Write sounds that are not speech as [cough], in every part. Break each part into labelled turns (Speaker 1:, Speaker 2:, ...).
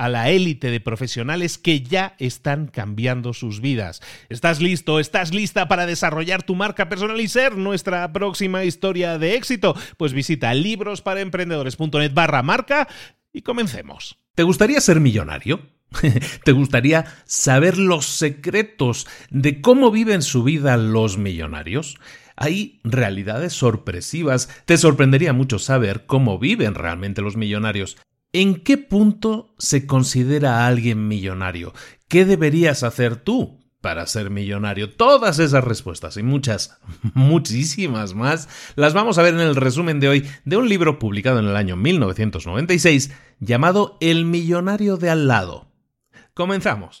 Speaker 1: a la élite de profesionales que ya están cambiando sus vidas. ¿Estás listo? ¿Estás lista para desarrollar tu marca personal y ser nuestra próxima historia de éxito? Pues visita librosparaemprendedores.net barra marca y comencemos.
Speaker 2: ¿Te gustaría ser millonario? [laughs] ¿Te gustaría saber los secretos de cómo viven su vida los millonarios? Hay realidades sorpresivas. Te sorprendería mucho saber cómo viven realmente los millonarios. ¿En qué punto se considera a alguien millonario? ¿Qué deberías hacer tú para ser millonario? Todas esas respuestas y muchas, [laughs] muchísimas más las vamos a ver en el resumen de hoy de un libro publicado en el año 1996 llamado El millonario de al lado. Comenzamos.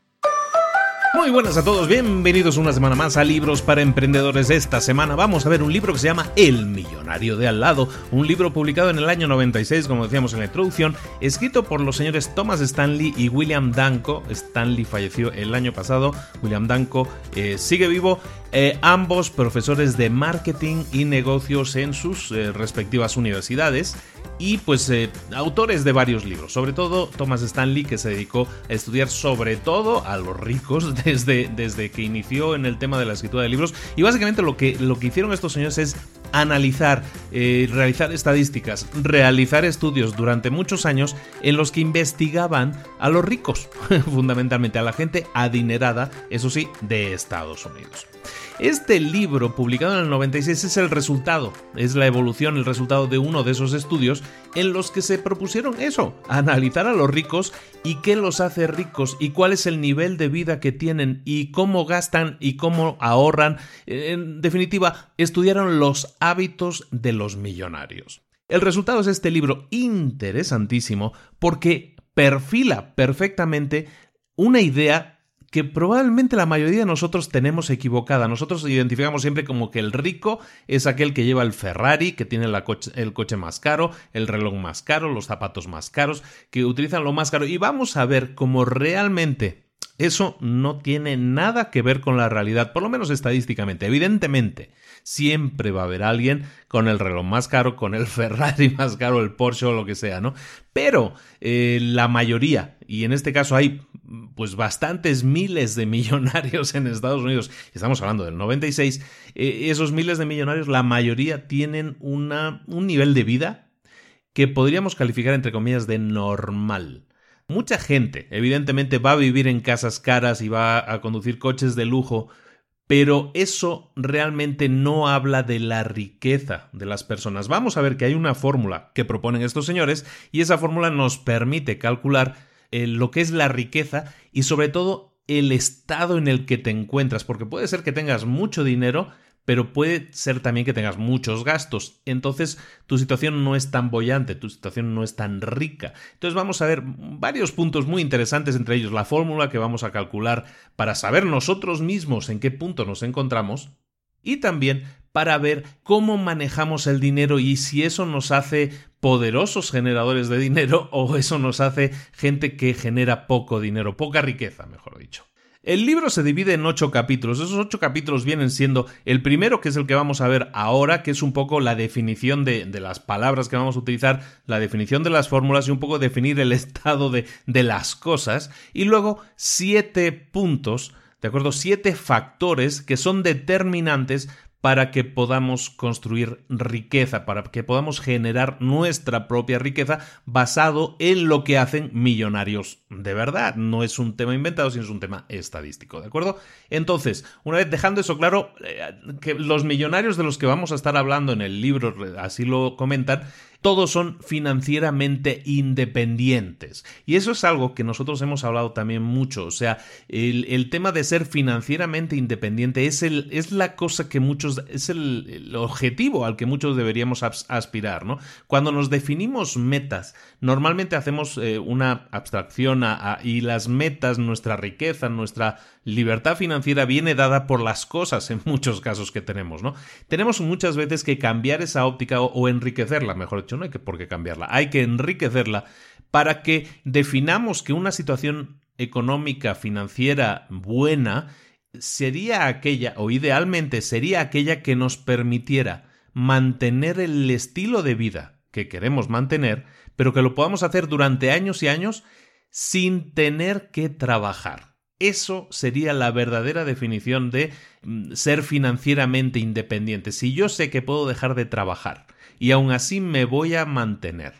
Speaker 2: Muy buenas a todos, bienvenidos una semana más a Libros para Emprendedores. Esta semana vamos a ver un libro que se llama El Millonario de Al lado, un libro publicado en el año 96, como decíamos en la introducción, escrito por los señores Thomas Stanley y William Danko. Stanley falleció el año pasado, William Danko eh, sigue vivo eh, ambos profesores de marketing y negocios en sus eh, respectivas universidades y pues eh, autores de varios libros, sobre todo Thomas Stanley que se dedicó a estudiar sobre todo a los ricos [laughs] desde, desde que inició en el tema de la escritura de libros y básicamente lo que, lo que hicieron estos señores es analizar, realizar estadísticas, realizar estudios durante muchos años en los que investigaban a los ricos, [laughs] fundamentalmente a la gente adinerada, eso sí, de Estados Unidos. Este libro, publicado en el 96, es el resultado, es la evolución, el resultado de uno de esos estudios en los que se propusieron eso, analizar a los ricos y qué los hace ricos y cuál es el nivel de vida que tienen y cómo gastan y cómo ahorran. En definitiva, estudiaron los hábitos de los millonarios. El resultado es este libro interesantísimo porque perfila perfectamente una idea que probablemente la mayoría de nosotros tenemos equivocada. Nosotros identificamos siempre como que el rico es aquel que lleva el Ferrari, que tiene el coche más caro, el reloj más caro, los zapatos más caros, que utilizan lo más caro. Y vamos a ver cómo realmente eso no tiene nada que ver con la realidad, por lo menos estadísticamente. Evidentemente, siempre va a haber alguien con el reloj más caro, con el [laughs] Ferrari más caro, el Porsche o lo que sea, ¿no? Pero eh, la mayoría, y en este caso hay pues bastantes miles de millonarios en Estados Unidos, estamos hablando del 96, eh, esos miles de millonarios, la mayoría tienen una, un nivel de vida que podríamos calificar entre comillas de normal. Mucha gente, evidentemente, va a vivir en casas caras y va a conducir coches de lujo, pero eso realmente no habla de la riqueza de las personas. Vamos a ver que hay una fórmula que proponen estos señores y esa fórmula nos permite calcular eh, lo que es la riqueza y sobre todo el estado en el que te encuentras, porque puede ser que tengas mucho dinero, pero puede ser también que tengas muchos gastos. Entonces tu situación no es tan bollante, tu situación no es tan rica. Entonces vamos a ver varios puntos muy interesantes, entre ellos la fórmula que vamos a calcular para saber nosotros mismos en qué punto nos encontramos y también para ver cómo manejamos el dinero y si eso nos hace poderosos generadores de dinero [laughs] o eso nos hace gente que genera poco dinero, poca riqueza, mejor dicho. El libro se divide en ocho capítulos. Esos ocho capítulos vienen siendo el primero, que es el que vamos a ver ahora, que es un poco la definición de, las palabras que vamos a utilizar, la definición de las fórmulas y un poco definir el [laughs] estado de, de las cosas. Y luego siete puntos, ¿de acuerdo? Siete factores que son determinantes para que podamos construir riqueza, para que podamos generar nuestra propia riqueza basado en lo que hacen millonarios de verdad. No es un tema inventado, sino es un tema estadístico, ¿de acuerdo? Entonces, una vez dejando eso claro, eh, que los millonarios de los que vamos a estar hablando en el libro, así lo comentan, todos son financieramente independientes. Y eso es algo que nosotros hemos hablado también mucho. O sea, el, tema de ser financieramente independiente es, el, es la cosa que muchos, es el, objetivo al que muchos deberíamos aspirar, ¿no? Cuando nos definimos metas, normalmente hacemos eh, una abstracción y las metas, nuestra riqueza, nuestra libertad financiera viene dada por las cosas en muchos casos que tenemos, ¿no? Tenemos muchas veces que cambiar esa óptica o, enriquecerla, mejor dicho, no hay que por qué cambiarla, hay que enriquecerla para que definamos que una situación económica, financiera buena sería aquella, o idealmente sería aquella que nos permitiera mantener el estilo de vida que queremos mantener, pero que lo podamos hacer durante años y años sin tener que trabajar. Eso sería la verdadera definición de mm, ser financieramente independiente. Si yo sé que puedo dejar de trabajar y aún así me voy a mantener,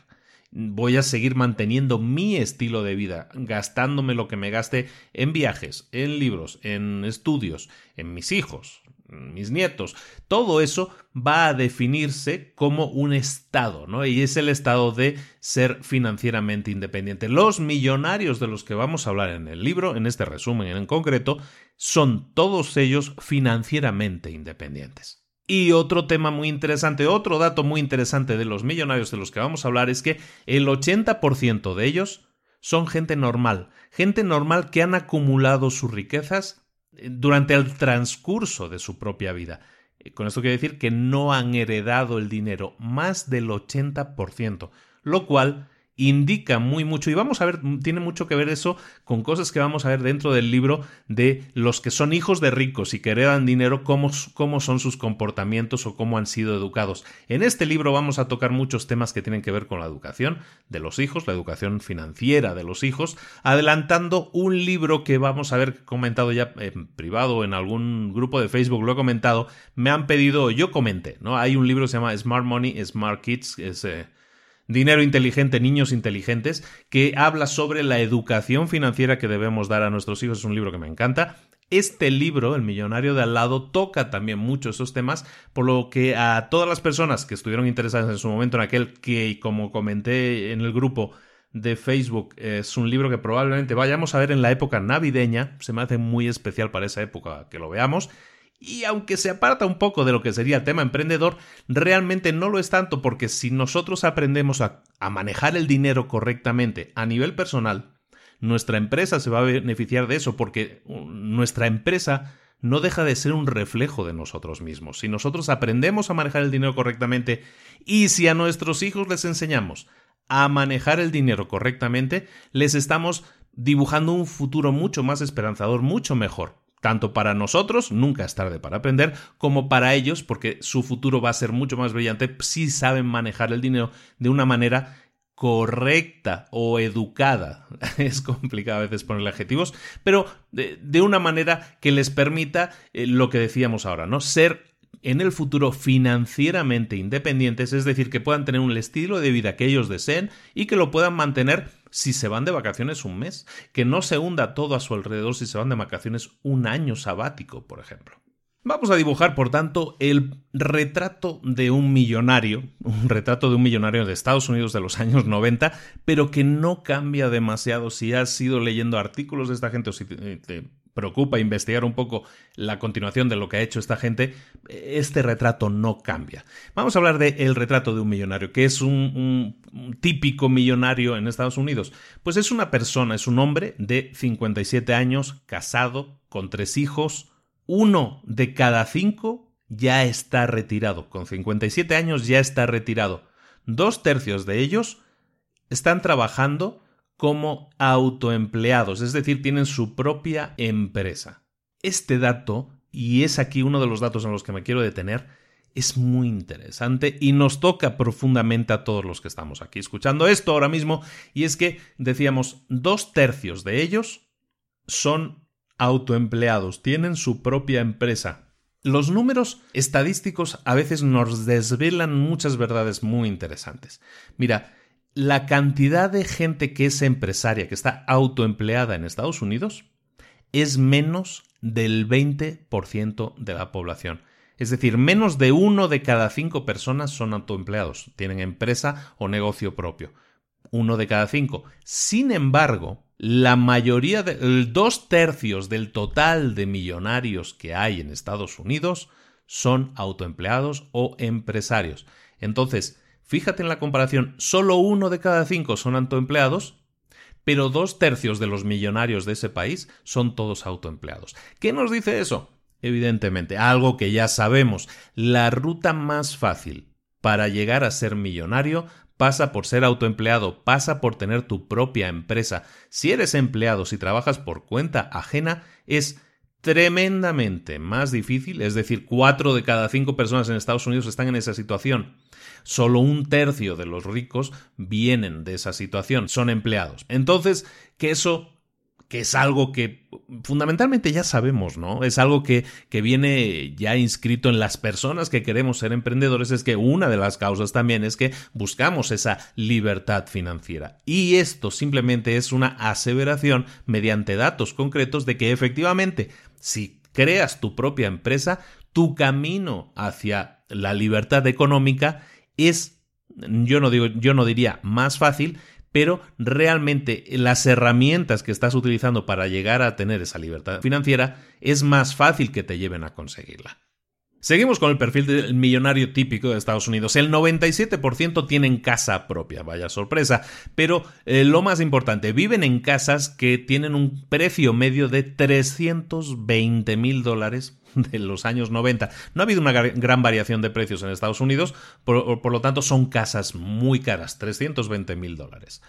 Speaker 2: voy a seguir manteniendo mi estilo de vida, gastándome lo que me gaste en viajes, en libros, en estudios, en mis hijos, mis nietos, todo eso va a definirse como un estado, ¿no? Y es el estado de ser financieramente independiente. Los millonarios de los que vamos a hablar en el libro, en este resumen en concreto, son todos ellos financieramente independientes. Y otro tema muy interesante, otro dato muy interesante de los millonarios de los que vamos a hablar es que el 80% de ellos son gente normal, gente normal que han acumulado sus riquezas durante el transcurso de su propia vida. Eh, con esto quiero decir que no han heredado el dinero, más del 80%, lo cual indica muy mucho y vamos a ver, tiene mucho que ver eso con cosas que vamos a ver dentro del libro de los que son hijos de ricos y que heredan dinero, cómo, cómo son sus comportamientos o cómo han sido educados. En este libro vamos a tocar muchos temas que tienen que ver con la educación de los hijos, la educación financiera de los hijos, adelantando un libro que vamos a ver comentado ya en privado en algún grupo de Facebook, lo he comentado, me han pedido, yo comenté, ¿no? Hay un libro que se llama Smart Money, Smart Kids, es... Eh, Dinero inteligente, niños inteligentes, que habla sobre la educación financiera que debemos dar a nuestros hijos. Es un libro que me encanta. Este libro, El millonario de al lado, toca también mucho esos temas, por lo que a todas las personas que estuvieron interesadas en su momento en aquel que, como comenté en el grupo de Facebook, es un libro que probablemente vayamos a ver en la época navideña, se me hace muy especial para esa época que lo veamos, y aunque se aparta un poco de lo que sería el tema emprendedor, realmente no lo es tanto porque si nosotros aprendemos a, manejar el dinero correctamente a nivel personal, nuestra empresa se va a beneficiar de eso porque nuestra empresa no deja de ser un reflejo de nosotros mismos. Si nosotros aprendemos a manejar el dinero correctamente y si a nuestros hijos les enseñamos a manejar el dinero correctamente, les estamos dibujando un futuro mucho más esperanzador, mucho mejor. Tanto para nosotros, nunca es tarde para aprender, como para ellos, porque su futuro va a ser mucho más brillante si saben manejar el dinero de una manera correcta o educada. [laughs] Es complicado a veces ponerle adjetivos, pero de, una manera que les permita eh, lo que decíamos ahora, ¿no? Ser en el futuro financieramente independientes, es decir, que puedan tener un estilo de vida que ellos deseen y que lo puedan mantener si se van de vacaciones un mes, que no se hunda todo a su alrededor si se van de vacaciones un año sabático, por ejemplo. Vamos a dibujar, por tanto, el retrato de un millonario, un retrato de un millonario de Estados Unidos de los años 90, pero que no cambia demasiado si has ido leyendo artículos de esta gente o si te, preocupa investigar un poco la continuación de lo que ha hecho esta gente, este retrato no cambia. Vamos a hablar de el retrato de un millonario, que es un, un, típico millonario en Estados Unidos. Pues es una persona, es un hombre de 57 años, casado, con tres hijos, uno de cada cinco ya está retirado. Con 57 años ya está retirado. Dos tercios de ellos están trabajando como autoempleados, es decir, tienen su propia empresa. Este dato, y es aquí uno de los datos en los que me quiero detener, es muy interesante y nos toca profundamente a todos los que estamos aquí escuchando esto ahora mismo, y es que decíamos, dos tercios de ellos son autoempleados, tienen su propia empresa. Los números estadísticos a veces nos desvelan muchas verdades muy interesantes. Mira, la cantidad de gente que es empresaria, que está autoempleada en Estados Unidos, es menos del 20% de la población. Es decir, menos de uno de cada cinco personas son autoempleados, tienen empresa o negocio propio. Uno de cada cinco. Sin embargo, la mayoría, de, dos tercios del total de millonarios que hay en Estados Unidos son autoempleados o empresarios. Entonces, fíjate en la comparación, solo uno de cada cinco son autoempleados, pero dos tercios de los millonarios de ese país son todos autoempleados. ¿Qué nos dice eso? Evidentemente, algo que ya sabemos, la ruta más fácil para llegar a ser millonario pasa por ser autoempleado, pasa por tener tu propia empresa. Si eres empleado, si trabajas por cuenta ajena, es tremendamente más difícil, es decir, cuatro de cada cinco personas en Estados Unidos están en esa situación. Solo un tercio de los ricos vienen de esa situación, son empleados. Entonces, que eso que es algo que fundamentalmente ya sabemos, ¿no? Es algo que, que, viene ya inscrito en las personas que queremos ser emprendedores, es que una de las causas también es que buscamos esa libertad financiera. Y esto simplemente es una aseveración mediante datos concretos de que efectivamente, si creas tu propia empresa, tu camino hacia la libertad económica es yo no digo, yo no diría más fácil, pero realmente las herramientas que estás utilizando para llegar a tener esa libertad financiera es más fácil que te lleven a conseguirla. Seguimos con el perfil del millonario típico de Estados Unidos. El 97% tienen casa propia, vaya sorpresa. Pero eh, lo más importante, viven en casas que tienen un precio medio de 320 mil dólares [laughs] de los años 90. No ha habido una gran variación de precios en Estados Unidos, por, lo tanto son casas muy caras, 320 mil dólares.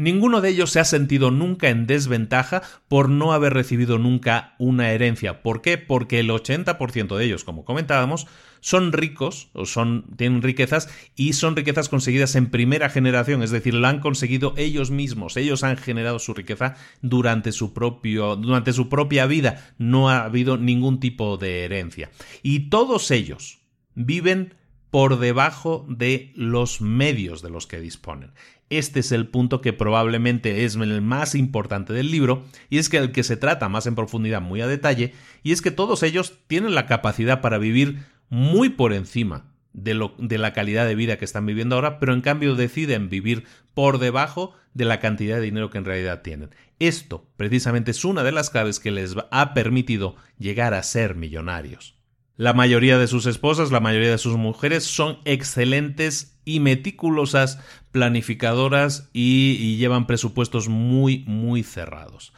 Speaker 2: Ninguno de ellos se ha sentido nunca en desventaja por no haber recibido nunca una herencia. ¿Por qué? Porque el 80% de ellos, como comentábamos, son ricos o son tienen riquezas y son riquezas conseguidas en primera generación, es decir, la han conseguido ellos mismos, ellos han generado su riqueza durante su propio durante su propia vida, no ha habido ningún tipo de herencia. Y todos ellos viven por debajo de los medios de los que disponen. Este es el punto que probablemente es el más importante del libro, y es que el que se trata más en profundidad, muy a detalle, y es que todos ellos tienen la capacidad para vivir muy por encima de, la calidad de vida que están viviendo ahora, pero en cambio deciden vivir por debajo de la cantidad de dinero que en realidad tienen. Esto precisamente es una de las claves que les ha permitido llegar a ser millonarios.
Speaker 1: La mayoría de sus esposas, la mayoría de sus mujeres son excelentes y meticulosas planificadoras y, y llevan presupuestos muy, muy cerrados.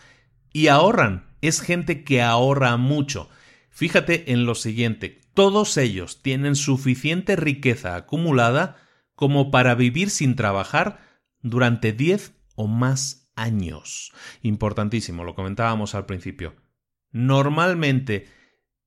Speaker 1: Y ahorran. Es gente que ahorra mucho. Fíjate en lo siguiente, todos ellos tienen suficiente riqueza acumulada como para vivir sin trabajar durante 10 o más años. Importantísimo, lo comentábamos al principio. Normalmente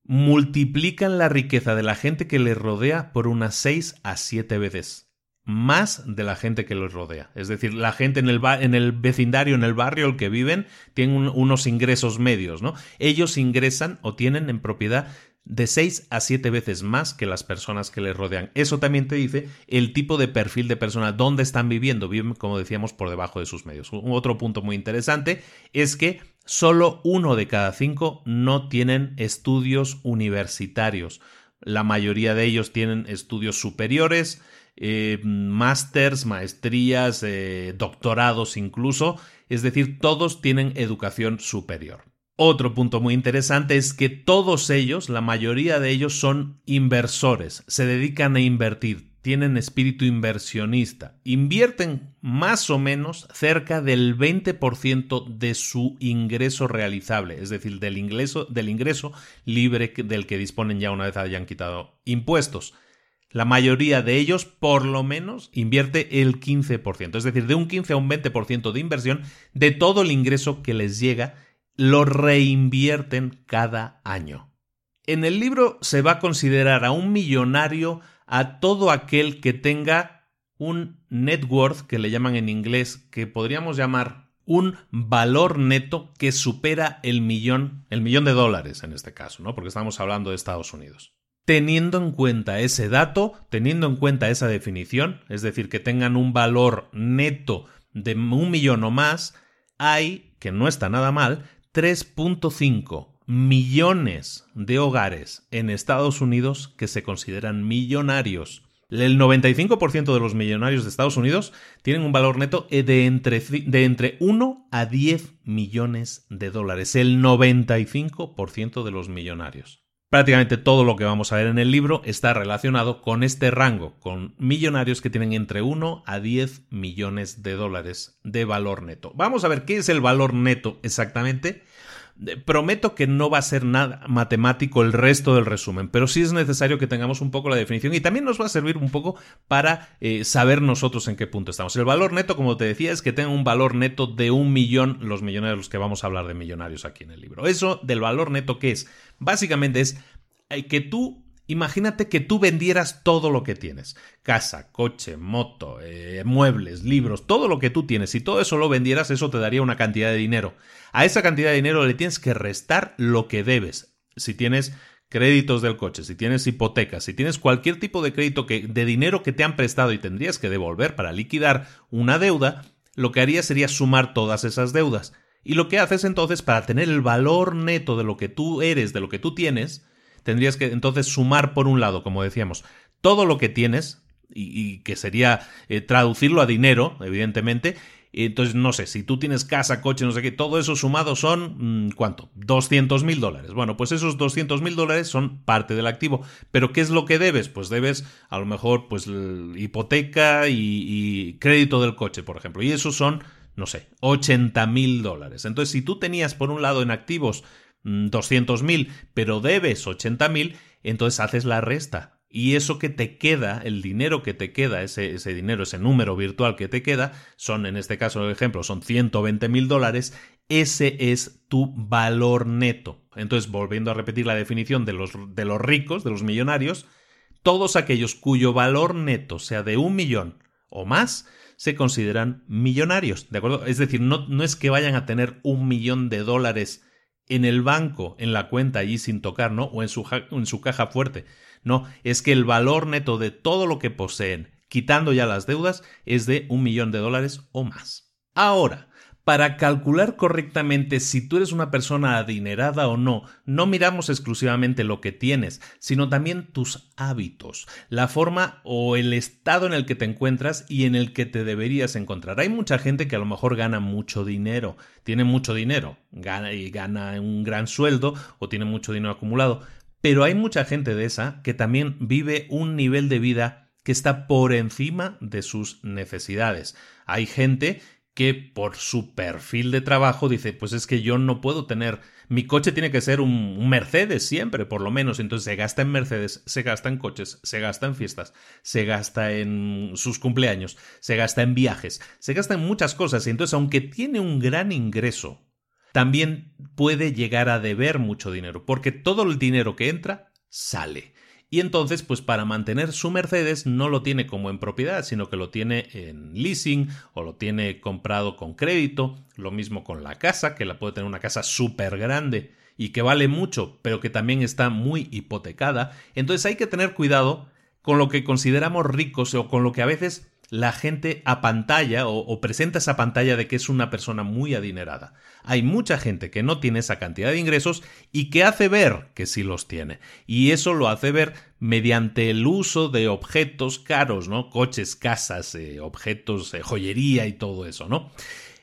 Speaker 1: multiplican la riqueza de la gente que les rodea por unas 6 a 7 veces más de la gente que los rodea. Es decir, la gente en el, en el vecindario, en el barrio el que viven, tienen unos ingresos medios, ¿no? Ellos ingresan o tienen en propiedad de 6 a 7 veces más que las personas que les rodean. Eso también te dice el tipo de perfil de persona, dónde están viviendo. Viven, como decíamos, por debajo de sus medios. Un otro punto muy interesante es que solo uno de cada cinco no tienen estudios universitarios. La mayoría de ellos tienen estudios superiores, eh, másters, maestrías, eh, doctorados incluso, es decir, todos tienen educación superior. Otro punto muy interesante es que todos ellos, la mayoría de ellos son inversores, se dedican a invertir, tienen espíritu inversionista, invierten más o menos cerca del 20% de su ingreso realizable, es decir, del ingreso, del ingreso libre del que disponen ya una vez hayan quitado impuestos. La mayoría de ellos, por lo menos, invierte el 15%, es decir, de un 15 a un 20% de inversión de todo el ingreso que les llega, lo reinvierten cada año. En el libro se va a considerar a un millonario a todo aquel que tenga un net worth, que le llaman en inglés, que podríamos llamar un valor neto que supera el millón, el millón de dólares en este caso, ¿no? Porque estamos hablando de Estados Unidos. Teniendo en cuenta ese dato, teniendo en cuenta esa definición, es decir, que tengan un valor neto de un millón o más, hay, que no está nada mal, 3.5 millones de hogares en Estados Unidos que se consideran millonarios. El 95% de los millonarios de Estados Unidos tienen un valor neto de entre, de entre 1 a 10 millones de dólares. El 95% de los millonarios. Prácticamente todo lo que vamos a ver en el libro está relacionado con este rango, con millonarios que tienen entre 1 a 10 millones de dólares de valor neto. Vamos a ver qué es el valor neto exactamente Prometo que no va a ser nada matemático el resto del resumen, pero sí es necesario que tengamos un poco la definición y también nos va a servir un poco para eh, saber nosotros en qué punto estamos. El valor neto, como te decía, es que tenga un valor neto de un millón los millonarios, los que vamos a hablar de millonarios aquí en el libro. Eso del valor neto, ¿qué es? Básicamente es eh, que tú Imagínate que tú vendieras todo lo que tienes. Casa, coche, moto, eh, muebles, libros, todo lo que tú tienes. Si todo eso lo vendieras, eso te daría una cantidad de dinero. A esa cantidad de dinero le tienes que restar lo que debes. Si tienes créditos del coche, si tienes hipotecas, si tienes cualquier tipo de crédito que, de dinero que te han prestado y tendrías que devolver para liquidar una deuda, lo que harías sería sumar todas esas deudas. Y lo que haces entonces para tener el valor neto de lo que tú eres, de lo que tú tienes, tendrías que entonces sumar por un lado, como decíamos, todo lo que tienes, y, que sería eh, traducirlo a dinero, evidentemente. Entonces, no sé, si tú tienes casa, coche, no sé qué, todo eso sumado son, mm, ¿cuánto? 200 mil dólares. Bueno, pues esos 200 mil dólares son parte del activo. Pero ¿qué es lo que debes? Pues debes, a lo mejor, pues hipoteca y, y crédito del coche, por ejemplo. Y esos son, no sé, 80 mil dólares. Entonces, si tú tenías, por un lado, en activos 200.000, mm, pero debes 80.000, entonces haces la resta. Y eso que te queda, el dinero que te queda, ese, dinero, ese número virtual que te queda, son, en este caso, el ejemplo, son 120 mil dólares, ese es tu valor neto. Entonces, volviendo a repetir la definición de los, de los ricos, de los millonarios, todos aquellos cuyo valor neto sea de un millón o más, se consideran millonarios, ¿de acuerdo? Es decir, no, no es que vayan a tener un millón de dólares en el banco, en la cuenta allí sin tocar, ¿no? O en su, en su caja fuerte. No, es que el valor neto de todo lo que poseen, quitando ya las deudas, es de un millón de dólares o más. Ahora, para calcular correctamente si tú eres una persona adinerada o no, no miramos exclusivamente lo que tienes, sino también tus hábitos, la forma o el estado en el que te encuentras y en el que te deberías encontrar. Hay mucha gente que a lo mejor gana mucho dinero, tiene mucho dinero, gana y gana un gran sueldo o tiene mucho dinero acumulado,
Speaker 2: Pero hay mucha gente de esa que también vive un nivel de vida que está por encima de sus necesidades. Hay gente que por su perfil de trabajo dice, pues es que yo no puedo tener, mi coche tiene que ser un, Mercedes siempre, por lo menos, entonces se gasta en Mercedes, se gasta en coches, se gasta en fiestas, se gasta en sus cumpleaños, se gasta en viajes, se gasta en muchas cosas, y entonces aunque tiene un gran ingreso, también puede llegar a deber mucho dinero, porque todo el dinero que entra sale. Y entonces, pues para mantener su Mercedes no lo tiene como en propiedad, sino que lo tiene en leasing o lo tiene comprado con crédito. Lo mismo con la casa, que la puede tener una casa súper grande y que vale mucho, pero que también está muy hipotecada. Entonces hay que tener cuidado con lo que consideramos ricos o con lo que a veces la gente apantalla o, o presenta esa pantalla de que es una persona muy adinerada. Hay mucha gente que no tiene esa cantidad de ingresos y que hace ver que sí los tiene. Y eso lo hace ver mediante el uso de objetos caros, ¿no? Coches, casas, eh, objetos, eh, joyería y todo eso, ¿no?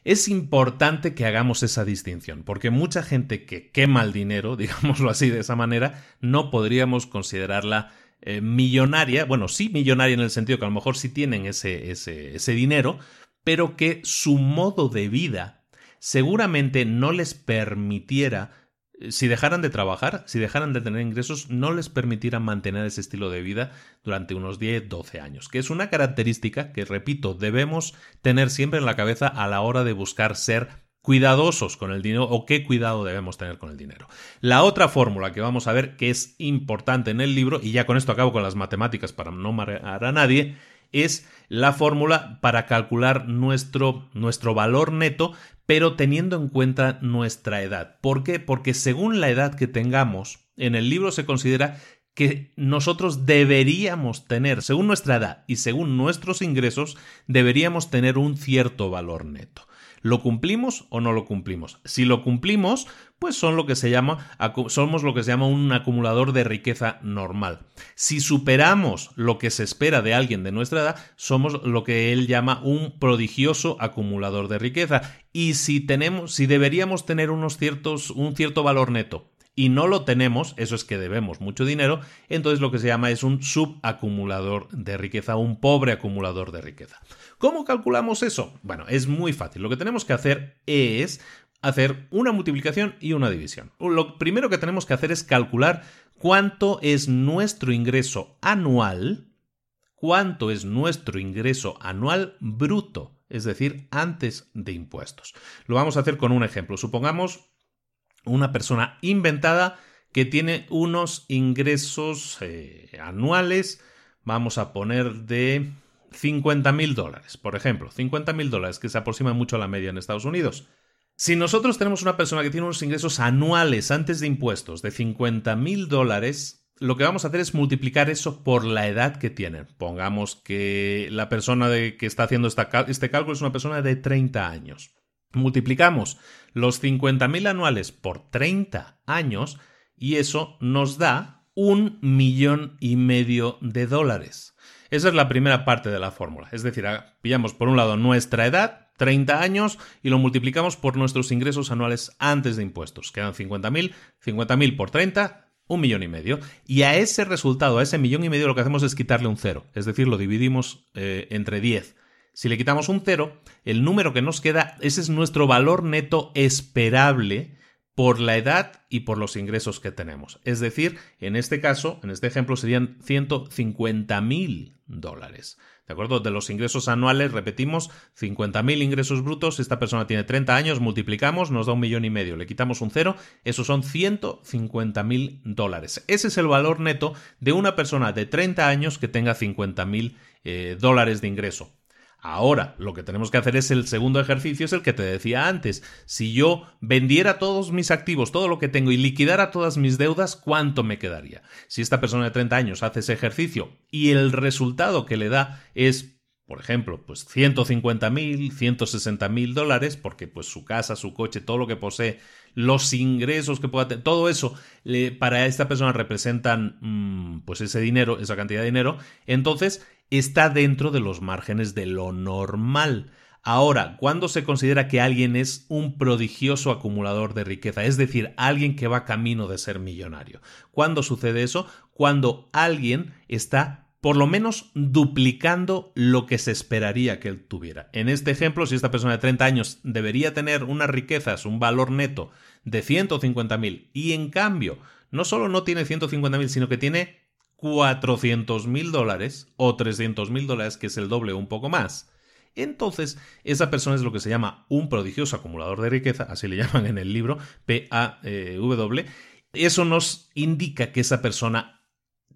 Speaker 2: Es importante que hagamos esa distinción, porque mucha gente que quema el dinero, [laughs] digámoslo así de esa manera, no podríamos considerarla eh, millonaria, bueno, sí millonaria en el sentido que a lo mejor sí tienen ese, ese, ese dinero, pero que su modo de vida seguramente no les permitiera eh, si dejaran de trabajar, si dejaran de tener ingresos, no les permitiera mantener ese estilo de vida durante unos 10, 12 años, que es una característica que, repito, debemos tener siempre en la cabeza a la hora de buscar ser cuidadosos con el dinero o qué cuidado debemos tener con el dinero. La otra fórmula que vamos a ver que es importante en el libro, y ya con esto acabo con las matemáticas para no marear a nadie, es la fórmula para calcular nuestro, nuestro valor neto, pero teniendo en cuenta nuestra edad. ¿Por qué? Porque según la edad que tengamos, en el libro se considera que nosotros deberíamos tener, según nuestra edad y según nuestros ingresos, deberíamos tener un cierto valor neto. ¿Lo cumplimos o no lo cumplimos? Si lo cumplimos, pues son lo que se llama, somos lo que se llama un acumulador de riqueza normal. Si superamos lo que se espera de alguien de nuestra edad, somos lo que él llama un prodigioso acumulador de riqueza. Y si tenemos, si deberíamos tener unos ciertos, un cierto valor neto y no lo tenemos, eso es que debemos mucho dinero, entonces lo que se llama es un subacumulador de riqueza, un pobre acumulador de riqueza. ¿Cómo calculamos eso? Bueno, es muy fácil. Lo que tenemos que hacer es hacer una multiplicación y una división. Lo primero que tenemos que hacer es calcular cuánto es nuestro ingreso anual, cuánto es nuestro ingreso anual bruto, es decir, antes de impuestos. Lo vamos a hacer con un ejemplo. Supongamos una persona inventada que tiene unos ingresos eh, anuales, vamos a poner de 50 mil dólares, por ejemplo, 50 mil dólares, que se aproxima mucho a la media en Estados Unidos. Si nosotros tenemos una persona que tiene unos ingresos anuales antes de impuestos de 50 mil dólares, lo que vamos a hacer es multiplicar eso por la edad que tienen. Pongamos que la persona que está haciendo este cálculo es una persona de 30 años. Multiplicamos los 50.000 anuales por 30 años y eso nos da un millón y medio de dólares. Esa es la primera parte de la fórmula. Es decir, ah, pillamos por un lado nuestra edad, 30 años, y lo multiplicamos por nuestros ingresos anuales antes de impuestos. Quedan 50.000, 50.000 por 30, un millón y medio. Y a ese resultado, a ese millón y medio, lo que hacemos es quitarle un cero. Es decir, lo dividimos eh, entre 10. Si le quitamos un cero, el número que nos queda, ese es nuestro valor neto esperable por la edad y por los ingresos que tenemos. Es decir, en este caso, en este ejemplo, serían 150 mil dólares. ¿De acuerdo? De los ingresos anuales, repetimos, 50 mil ingresos brutos. Esta persona tiene 30 años, multiplicamos, nos da un millón y medio. Le quitamos un cero, esos son 150 mil dólares. Ese es el valor neto de una persona de 30 años que tenga 50 mil eh, dólares de ingreso. Ahora, lo que tenemos que hacer es el segundo ejercicio, es el que te decía antes. Si yo vendiera todos mis activos, todo lo que tengo y liquidara todas mis deudas, ¿cuánto me quedaría? Si esta persona de 30 años hace ese ejercicio y el resultado que le da es por ejemplo, pues 150 mil, 160 mil dólares, porque pues su casa, su coche, todo lo que posee, los ingresos que pueda tener, todo eso para esta persona representan mm, pues ese dinero, esa cantidad de dinero, entonces está dentro de los márgenes de lo normal.
Speaker 1: Ahora, ¿cuándo se considera que alguien es un prodigioso acumulador de riqueza? Es decir, alguien que va camino de ser millonario. ¿Cuándo sucede eso? Cuando alguien está por lo menos duplicando lo que se esperaría que él tuviera. En este ejemplo, si esta persona de 30 años debería tener unas riquezas, un valor neto de 150.000 y en cambio no solo no tiene 150.000, sino que tiene 400.000 dólares o 300.000 dólares, que es el doble o un poco más, entonces, esa persona es lo que se llama un prodigioso acumulador de riqueza, así le [laughs] llaman en el libro, P-A-W. Eso nos indica que esa persona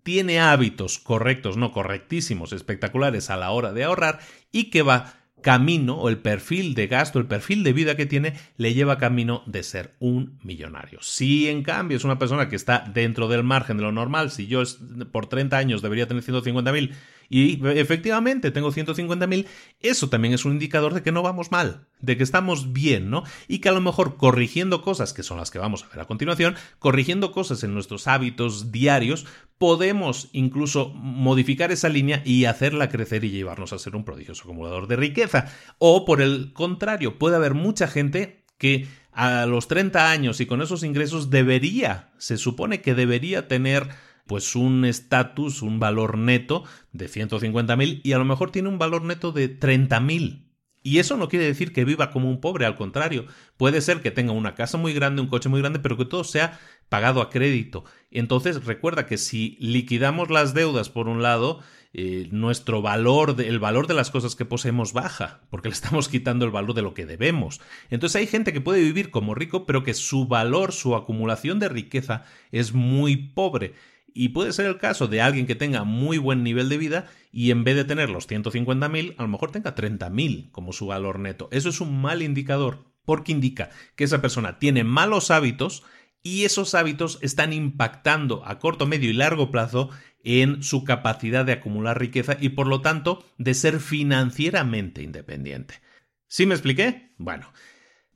Speaker 1: tiene hábitos correctos, no correctísimos, espectaculares a la hora de ahorrar y que va camino o el perfil de gasto, el perfil de vida que tiene, le lleva camino de ser un millonario. Si en cambio es una persona que está dentro del margen de lo normal, si yo por 30 años debería tener 150 mil y efectivamente tengo 150.000, eso también es un indicador de que no vamos mal, de que estamos bien, ¿no? Y que a lo mejor corrigiendo cosas, que son las que vamos a ver a continuación, corrigiendo cosas en nuestros hábitos diarios, podemos incluso modificar esa línea y hacerla crecer y llevarnos a ser un prodigioso acumulador de riqueza. O por el contrario, puede haber mucha gente que a los 30 años y con esos ingresos debería, se supone que debería tener pues un estatus, un valor neto de 150.000 y a lo mejor tiene un valor neto de 30.000. Y eso no quiere decir que viva como un pobre, al contrario, puede ser que tenga una casa muy grande, un coche muy grande, pero que todo sea pagado a crédito. Entonces recuerda que si liquidamos las deudas por un lado, eh, nuestro valor, el valor de las cosas que poseemos baja, porque le estamos quitando el valor de lo que debemos. Entonces hay gente que puede vivir como rico, pero que su valor, su acumulación de riqueza es muy pobre. Y puede ser el caso de alguien que tenga muy buen nivel de vida y en vez de tener los 150.000, a lo mejor tenga 30.000 como su valor neto. Eso es un mal indicador porque indica que esa persona tiene malos hábitos y esos hábitos están impactando a corto, medio y largo plazo en su capacidad de acumular riqueza y por lo tanto de ser financieramente independiente. ¿Sí me expliqué? Bueno,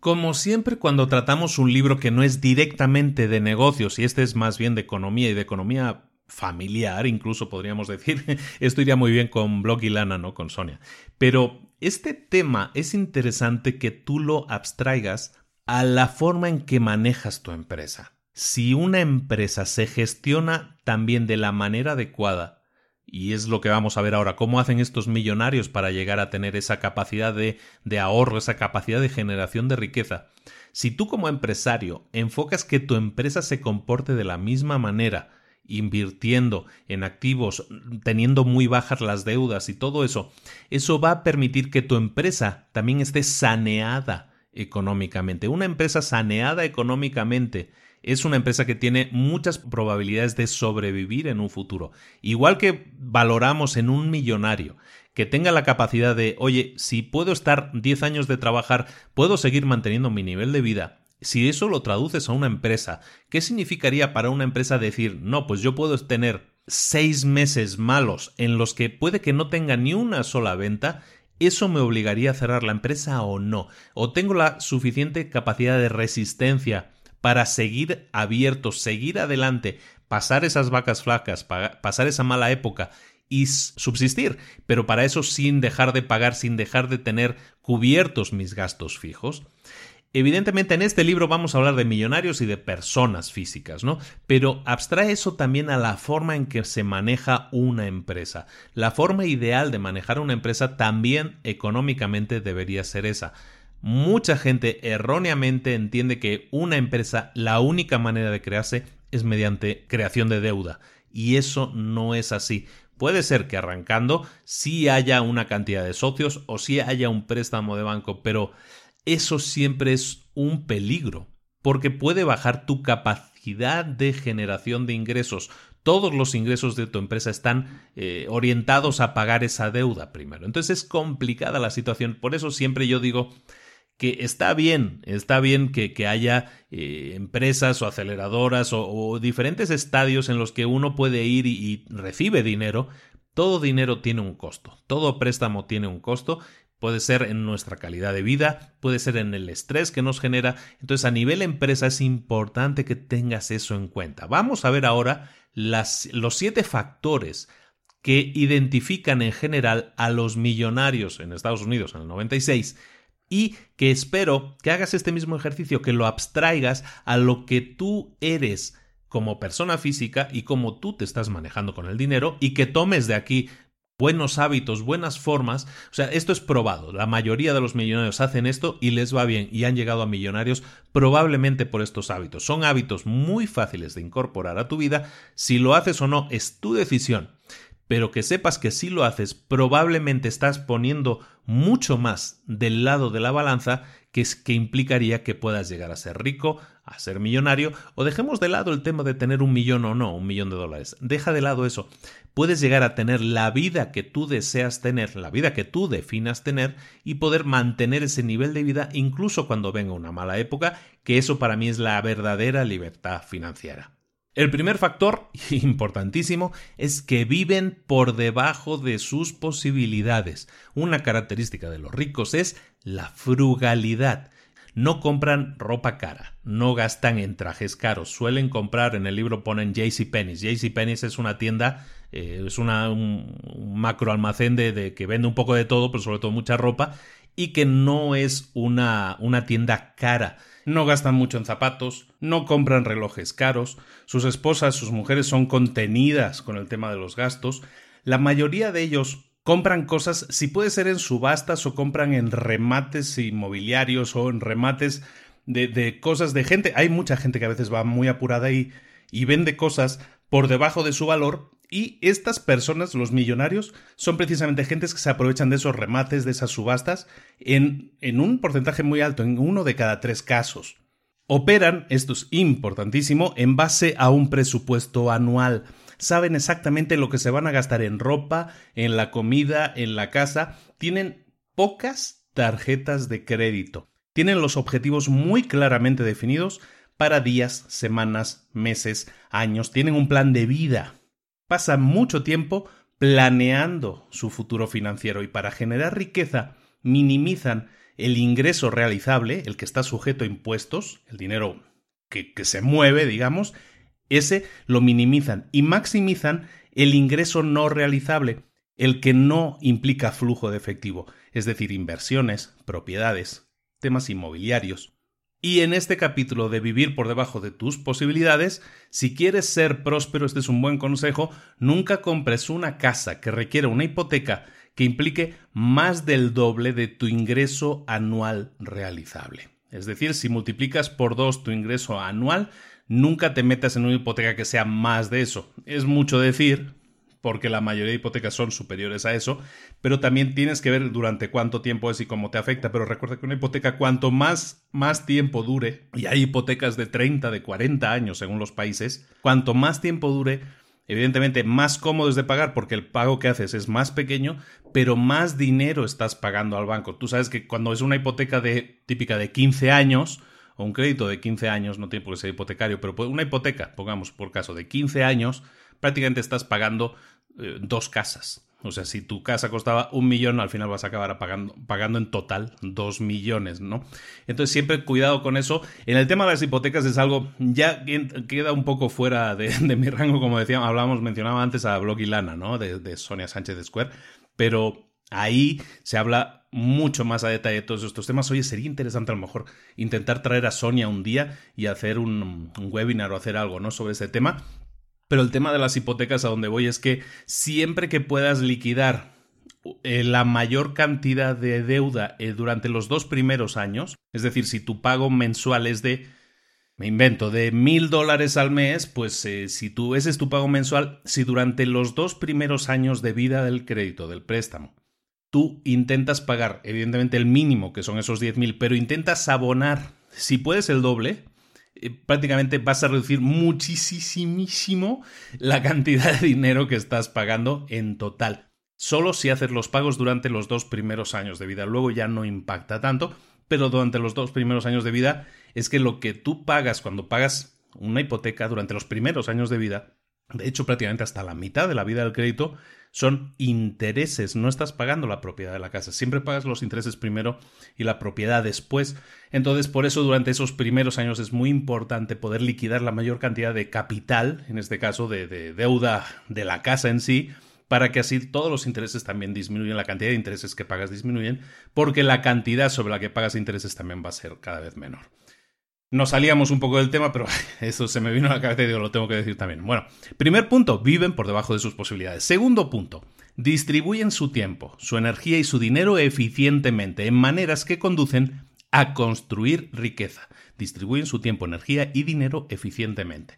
Speaker 1: como siempre cuando tratamos un libro que no es directamente de negocios y este es más bien de economía y de economía familiar, incluso podríamos decir, [laughs] esto iría muy bien con Blog y Lana, no con Sonia. Pero este tema es interesante que tú lo abstraigas a la forma en que manejas tu empresa. Si una empresa se gestiona también de la manera adecuada, y es lo que vamos a ver ahora, cómo hacen estos millonarios para llegar a tener esa capacidad de, de, ahorro, esa capacidad de generación de riqueza. Si tú como empresario enfocas que tu empresa se comporte de la misma manera, invirtiendo en activos, teniendo muy bajas las deudas y todo eso, eso va a permitir que tu empresa también esté saneada económicamente. Una empresa saneada económicamente es una empresa que tiene muchas probabilidades de sobrevivir en un futuro. Igual que valoramos en un millonario que tenga la capacidad de, oye, si puedo estar 10 años de trabajar, puedo seguir manteniendo mi nivel de vida. Si eso lo traduces a una empresa, ¿qué significaría para una empresa decir, no, pues yo puedo tener seis meses malos en los que puede que no tenga ni una sola venta ¿Eso me obligaría a cerrar la empresa o no? ¿O tengo la suficiente capacidad de resistencia para seguir abiertos, seguir adelante, pasar esas vacas flacas, pasar esa mala época y subsistir, pero para eso sin dejar de pagar, sin dejar de tener cubiertos mis gastos fijos. Evidentemente en este libro vamos a hablar de millonarios y de personas físicas, ¿no? Pero abstrae eso también a la forma en que se maneja una empresa. La forma ideal de manejar una empresa también económicamente debería ser esa Mucha gente erróneamente entiende que una empresa, la única manera de crearse es mediante creación de deuda. Y eso no es así. Puede ser que arrancando sí haya una cantidad de socios o sí haya un préstamo de banco, pero eso siempre es un peligro, porque puede bajar tu capacidad de generación de ingresos. Todos los ingresos de tu empresa están eh, orientados a pagar esa deuda primero. Entonces es complicada la situación. Por eso siempre yo digo, que está bien, está bien que, haya eh, empresas o aceleradoras o, diferentes estadios en los que uno puede ir y, y recibe dinero. Todo dinero tiene un costo, todo préstamo tiene un costo puede ser en nuestra calidad de vida, puede ser en el estrés que nos genera. Entonces, a nivel empresa es importante que tengas eso en cuenta. Vamos a ver ahora las, los siete factores que identifican en general a los millonarios en Estados Unidos en el 96 y que espero que hagas este mismo ejercicio, que lo abstraigas a lo que tú eres como persona física y cómo tú te estás manejando con el dinero y que tomes de aquí buenos hábitos, buenas formas. O sea, esto es probado. La mayoría de los millonarios hacen esto y les va bien y han llegado a millonarios probablemente por estos hábitos. Son hábitos muy fáciles de incorporar a tu vida. Si lo haces o no es tu decisión. Pero que sepas que si lo haces, probablemente estás poniendo mucho más del lado de la balanza que, es, que implicaría que puedas llegar a ser rico, a ser millonario, o dejemos de lado el tema de tener un millón o no, un millón de dólares. Deja de lado eso. Puedes llegar a tener la vida que tú deseas tener, la vida que tú definas tener, y poder mantener ese nivel de vida incluso cuando venga una mala época, que eso para mí es la verdadera libertad financiera. El primer factor, [laughs] importantísimo, es que viven por debajo de sus posibilidades. Una característica de los ricos es la frugalidad. No compran ropa cara, no gastan en trajes caros, suelen comprar, en el libro ponen JCPenney. JCPenney es una tienda, eh, es una, un, macro almacén de, de, que vende un poco de todo, pero sobre todo mucha ropa, y que no es una, una tienda cara no gastan mucho en zapatos, no compran relojes caros, sus esposas, sus mujeres son contenidas con el tema de los gastos, la mayoría de ellos compran cosas, si puede ser en subastas o compran en remates inmobiliarios o en remates de, de cosas de gente. Hay mucha gente que a veces va muy apurada y, y vende cosas por debajo de su valor y estas personas, los millonarios, son precisamente gentes que se aprovechan de esos remates, de esas subastas, en, en un porcentaje muy alto, en uno de cada tres casos. Operan, esto es importantísimo, en base a un presupuesto anual. Saben exactamente lo que se van a gastar en ropa, en la comida, en la casa. Tienen pocas tarjetas de crédito. Tienen los objetivos muy claramente definidos para días, semanas, meses, años. Tienen un plan de vida pasan mucho tiempo planeando su futuro financiero y para generar riqueza minimizan el ingreso realizable, el que está sujeto a impuestos, el dinero que, que, se mueve, digamos, ese lo minimizan y maximizan el ingreso no realizable, el que no implica flujo de efectivo, es decir, inversiones, propiedades, temas inmobiliarios. Y en este capítulo de vivir por debajo de tus posibilidades, si quieres ser próspero, este es un buen consejo, nunca compres una casa que requiera una hipoteca que implique más del doble de tu ingreso anual realizable. Es decir, si multiplicas por dos tu ingreso anual, nunca te metas en una hipoteca que sea más de eso. Es mucho decir, porque la mayoría de hipotecas son superiores a eso, pero también tienes que ver durante cuánto tiempo es y cómo te afecta, pero recuerda que una hipoteca cuanto más, más tiempo dure, y hay hipotecas de 30, de 40 años según los países, cuanto más tiempo dure, evidentemente más cómodo es de pagar porque el pago que haces es más pequeño, pero más dinero estás pagando al banco. Tú sabes que cuando es una hipoteca de típica de 15 años, o un crédito de 15 años, no tiene por qué ser hipotecario, pero una hipoteca, pongamos por caso, de 15 años, prácticamente estás pagando eh, dos casas. O sea, si tu casa costaba un millón, al final vas a acabar pagando, pagando en total dos millones, ¿no? Entonces, siempre cuidado con eso. En el tema de las hipotecas es algo ya queda un poco fuera de, [laughs] mi rango, como decíamos, hablábamos, mencionaba antes a Blog y Lana, ¿no? De, Sonia Sánchez de Square. Pero ahí se habla mucho más a detalle de todos estos temas. Oye, sería interesante a lo mejor intentar traer a Sonia un día y hacer un, un webinar o hacer algo, ¿no? Sobre ese tema. Pero el tema de las hipotecas a donde voy es que siempre que puedas liquidar eh, la mayor cantidad de deuda eh, durante los dos primeros años, es decir, si tu pago mensual es de, me invento, de mil dólares al mes, pues eh, si tú, ese es tu pago mensual, si durante los dos primeros años de vida del crédito, del préstamo, tú intentas pagar, evidentemente el mínimo, que son esos diez mil, pero intentas abonar, si puedes el doble, eh, prácticamente vas a reducir muchísimo la cantidad de dinero que estás pagando en total. Solo si haces los pagos durante los dos primeros años de vida. Luego ya no impacta tanto, pero durante los dos primeros años de vida es que lo que tú pagas cuando pagas una hipoteca durante los primeros años de vida, de hecho prácticamente hasta la mitad de la vida del crédito, son intereses, no estás pagando la propiedad de la casa, siempre pagas los intereses primero y la propiedad después. Entonces, por eso durante esos primeros años es muy importante poder liquidar la mayor cantidad de capital, en este caso de, deuda de la casa en sí,
Speaker 2: para que así todos los intereses también disminuyan, la cantidad de intereses que pagas disminuyen, porque la cantidad sobre la que pagas intereses también va a ser cada vez menor. Nos salíamos un poco del tema, pero [laughs] eso se me vino a la cabeza y digo, lo tengo que decir también. Bueno, primer punto, viven por debajo de sus posibilidades. Segundo punto, distribuyen su tiempo, su energía y su dinero eficientemente en maneras que conducen a construir riqueza. Distribuyen su tiempo, energía y dinero eficientemente.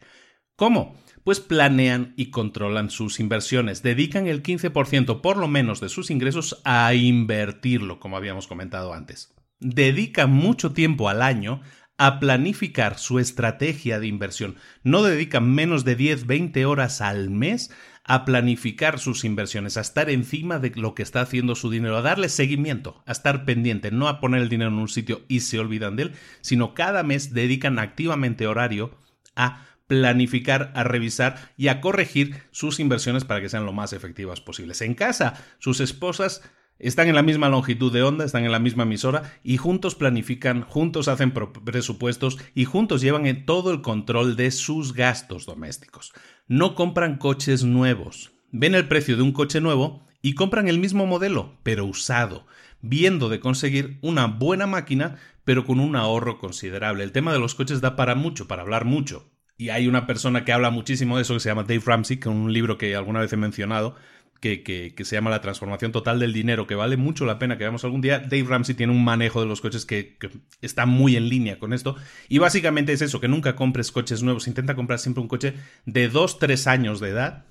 Speaker 2: ¿Cómo? Pues planean y controlan sus inversiones, dedican el 15% por lo menos de sus ingresos a invertirlo, como habíamos comentado antes. Dedican mucho tiempo al año a planificar su estrategia de inversión. No dedican menos de 10-20 horas al mes a planificar sus inversiones, a estar encima de lo que está haciendo su dinero, a darle seguimiento, a estar pendiente, no a poner el dinero en un sitio y se olvidan de él, sino cada mes dedican activamente horario a planificar, a revisar y a corregir sus inversiones para que sean lo más efectivas posibles. En casa, sus esposas están en la misma longitud de onda, están en la misma emisora y juntos planifican, juntos hacen presupuestos y juntos llevan todo el control de sus gastos domésticos. No compran coches nuevos. Ven el precio de un coche nuevo y compran el mismo modelo, pero usado, viendo de conseguir una buena máquina, pero con un ahorro considerable. El tema de los coches da para mucho, para hablar mucho. Y hay una persona que habla muchísimo de eso que se llama Dave Ramsey, es un libro que alguna vez he mencionado, que, se llama La transformación total del dinero, que vale mucho la pena que veamos algún día. Dave Ramsey tiene un manejo de los coches que, que, está muy en línea con esto. Y básicamente es eso, que nunca compres coches nuevos. Intenta comprar siempre un coche de 2-3 años de edad,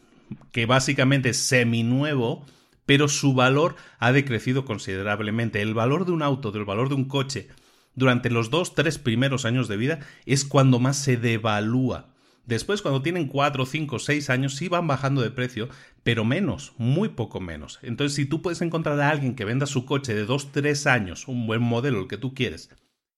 Speaker 2: que básicamente es seminuevo, pero su valor ha decrecido considerablemente. El valor de un auto, del valor de un coche, durante los dos, tres primeros años de vida es cuando más se devalúa. Después, cuando tienen cuatro, cinco, seis años, sí van bajando de precio, pero menos, muy poco menos. Entonces, si tú puedes encontrar a alguien que venda su coche de dos, tres años, un buen modelo, el que tú quieres,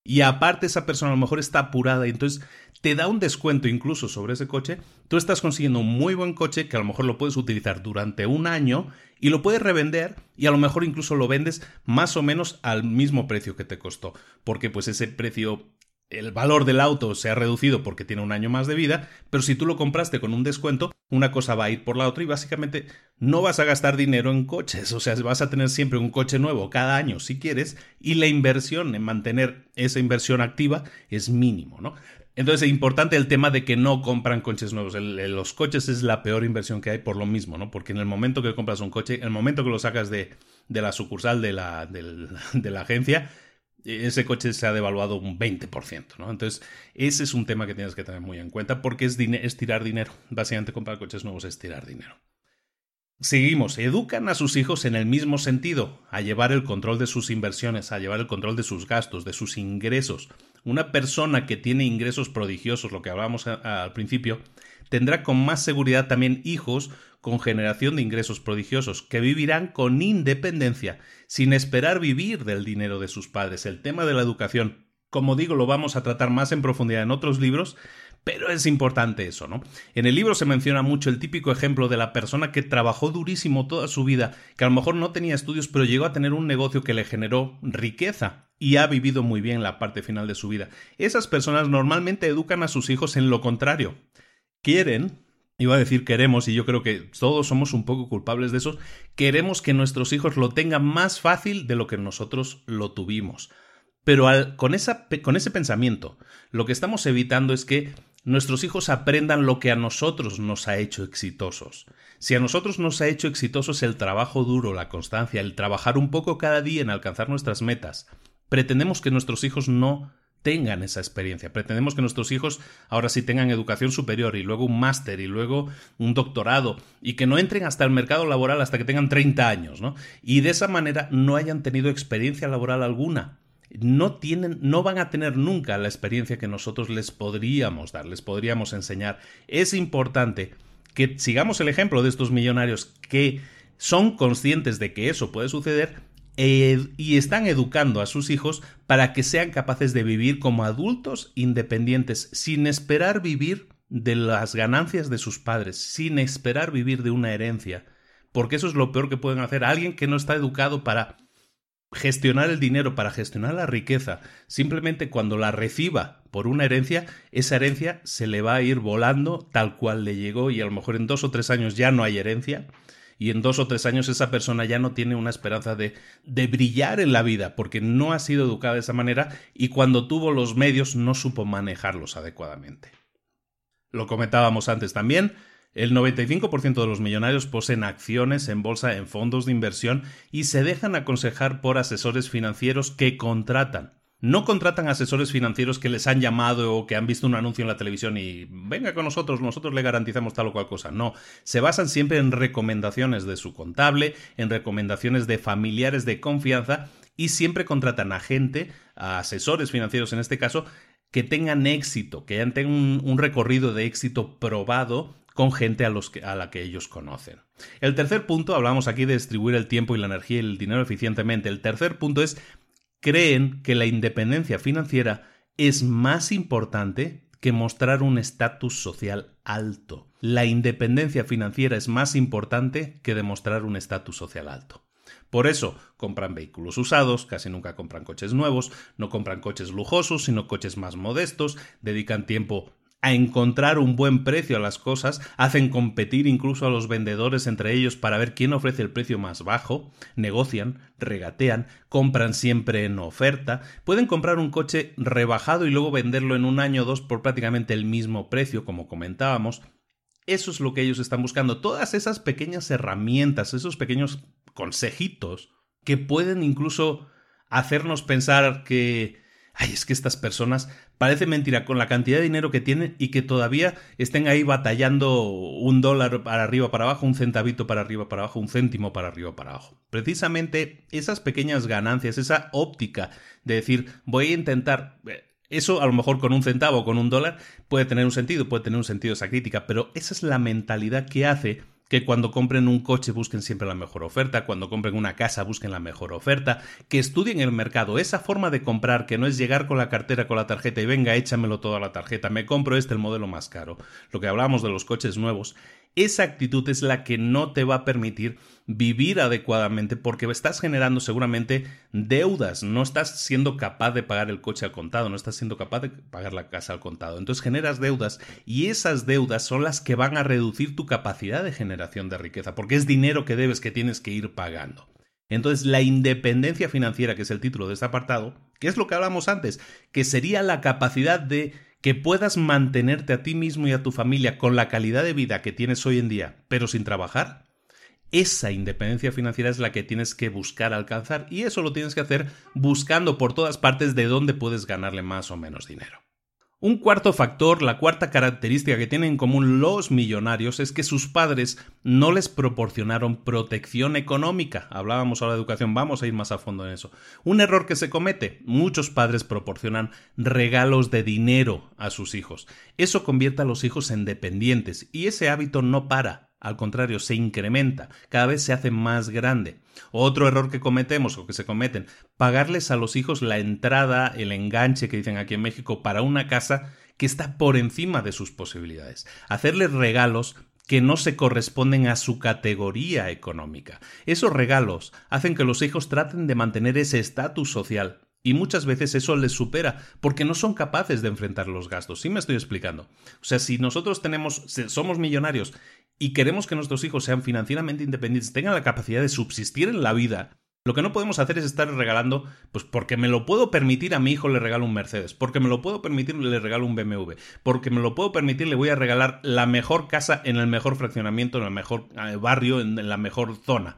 Speaker 2: y aparte esa persona a lo mejor está apurada y entonces te da un descuento incluso sobre ese coche, tú estás consiguiendo un muy buen coche que a lo mejor lo puedes utilizar durante un año y lo puedes revender y a lo mejor incluso lo vendes más o menos al mismo precio que te costó, porque pues ese precio el valor del auto se ha reducido porque tiene un año más de vida, pero si tú lo compraste con un descuento, una cosa va a ir por la otra y básicamente no vas a gastar dinero en coches, o sea, vas a tener siempre un coche nuevo cada año si quieres y la inversión en mantener esa inversión activa es mínimo, ¿no? Entonces es importante el tema de que no compran coches nuevos. los coches es la peor inversión que hay por lo mismo, ¿no? Porque en el momento que compras un coche, en el momento que lo sacas de, la sucursal de la [laughs] agencia, ese coche se ha devaluado un 20%, ¿no? Entonces, ese es un tema que tienes que tener muy en cuenta porque es, es tirar dinero. Básicamente comprar coches nuevos es tirar dinero. Seguimos, educan a sus hijos en el mismo sentido, a llevar el control de sus inversiones, a llevar el control de sus gastos, de sus ingresos. Una persona que tiene ingresos prodigiosos, lo que hablábamos al principio, tendrá con más seguridad también hijos con generación de ingresos prodigiosos, que vivirán con independencia, sin esperar vivir del dinero de sus padres. El tema de la educación, como digo, lo vamos a tratar más en profundidad en otros libros, pero es importante eso, ¿no? En el libro se menciona mucho el típico ejemplo de la persona que trabajó durísimo toda su vida, que a lo mejor no tenía estudios, pero llegó a tener un negocio que le generó riqueza y ha vivido muy bien la parte final de su vida. Esas personas normalmente educan a sus hijos en lo contrario. Quieren iba a decir queremos, y yo creo que todos somos un poco culpables de eso, queremos que nuestros hijos lo tengan más fácil de lo que nosotros lo tuvimos. Pero con, esa, con ese pensamiento, lo que estamos evitando es que nuestros hijos aprendan lo que a nosotros nos ha hecho exitosos. Si a nosotros nos ha hecho exitosos el trabajo duro, la constancia, el trabajar un poco cada día en alcanzar nuestras metas, pretendemos que nuestros hijos no tengan esa experiencia. Pretendemos que nuestros hijos ahora sí tengan educación superior y luego un máster y luego un doctorado y que no entren hasta el mercado laboral hasta que tengan 30 años, ¿no? Y de esa manera no hayan tenido experiencia laboral alguna. No tienen, no van a tener nunca la experiencia que nosotros les podríamos dar, les podríamos enseñar. Es importante que sigamos el ejemplo de estos millonarios que son conscientes de que eso puede suceder y están educando a sus hijos para que sean capaces de vivir como adultos independientes, sin esperar vivir de las ganancias de sus padres, sin esperar vivir de una herencia, porque eso es lo peor que pueden hacer. Alguien que no está educado para gestionar el dinero, para gestionar la riqueza, simplemente cuando la reciba por una herencia, esa herencia se le va a ir volando tal cual le llegó y a lo mejor en dos o tres años ya no hay herencia y en dos o tres años esa persona ya no tiene una esperanza de, de brillar en la vida porque no ha sido educada de esa manera y cuando tuvo los medios no supo manejarlos adecuadamente. Lo comentábamos antes también, el 95% de los millonarios poseen acciones en bolsa en fondos de inversión y se dejan aconsejar por asesores financieros que contratan. No contratan asesores financieros que les han llamado o que han visto un anuncio en la televisión y venga con nosotros, nosotros le garantizamos tal o cual cosa. No, se basan siempre en recomendaciones de su contable, en recomendaciones de familiares de confianza y siempre contratan a gente, a asesores financieros en este caso, que tengan éxito, que tengan un, recorrido de éxito probado con gente a, a la que ellos conocen. El tercer punto, hablamos aquí de distribuir el tiempo y la energía y el dinero eficientemente. El tercer punto es, creen que la independencia financiera es más importante que mostrar un estatus social alto. La independencia financiera es más importante que demostrar un estatus social alto. Por eso compran vehículos usados, casi nunca compran coches nuevos, no compran coches lujosos, sino coches más modestos, dedican tiempo a encontrar un buen precio a las cosas, hacen competir incluso a los vendedores entre ellos para ver quién ofrece el precio más bajo, negocian, regatean, compran siempre en oferta, pueden comprar un coche rebajado y luego venderlo en un año o dos por prácticamente el mismo precio, como comentábamos. Eso es lo que ellos están buscando, todas esas pequeñas herramientas, esos pequeños consejitos que pueden incluso hacernos pensar que ay, es que estas personas parece mentira con la cantidad de dinero que tienen y que todavía estén ahí batallando un dólar para arriba para abajo, un centavito para arriba para abajo, un céntimo para arriba para abajo. Precisamente esas pequeñas ganancias, esa óptica de decir voy a intentar eh, eso a lo mejor con un centavo o con un dólar puede tener un sentido, puede tener un sentido esa crítica, pero esa es la mentalidad que hace que cuando compren un coche busquen siempre la mejor oferta, cuando compren una casa busquen la mejor oferta, que estudien el mercado, esa forma de comprar que no es llegar con la cartera con la tarjeta y venga, échamelo todo a la tarjeta, me compro este el modelo más caro. Lo que hablamos de los coches nuevos, esa actitud es la que no te va a permitir vivir adecuadamente porque estás generando seguramente deudas, no estás siendo capaz de pagar el coche al contado, no estás siendo capaz de pagar la casa al contado. Entonces generas deudas y esas deudas son las que van a reducir tu capacidad de generación de riqueza porque es dinero que debes que tienes que ir pagando. Entonces, la independencia financiera, que es el título de este apartado, que es lo que hablamos antes, que sería la capacidad de que puedas mantenerte a ti mismo y a tu familia con la calidad de vida que tienes hoy en día, pero sin trabajar, esa independencia financiera es la que tienes que buscar alcanzar y eso lo tienes que hacer buscando por todas partes de dónde puedes ganarle más o menos dinero. Un cuarto factor, la cuarta característica que tienen en común los millonarios es que sus padres no les proporcionaron protección económica. Hablábamos ahora de educación, vamos a ir más a fondo en eso. Un error que se comete, muchos padres proporcionan regalos de dinero a sus hijos. Eso convierte a los hijos en dependientes y ese hábito no para. Al contrario, se incrementa, cada vez se hace más grande. Otro error que cometemos o que se cometen, pagarles a los hijos la entrada, el enganche que dicen aquí en México para una casa que está por encima de sus posibilidades. Hacerles regalos que no se corresponden a su categoría económica. Esos regalos hacen que los hijos traten de mantener ese estatus social y muchas veces eso les supera porque no son capaces de enfrentar los gastos. ¿Sí me estoy explicando? O sea, si nosotros tenemos, somos millonarios y queremos que nuestros hijos sean financieramente independientes, tengan la capacidad de subsistir en la vida, lo que no podemos hacer es estar regalando, pues porque me lo puedo permitir a mi hijo le regalo un Mercedes, porque me lo puedo permitir le regalo un BMW, porque me lo puedo permitir le voy a regalar la mejor casa en el mejor fraccionamiento, en el mejor eh, barrio, en la mejor zona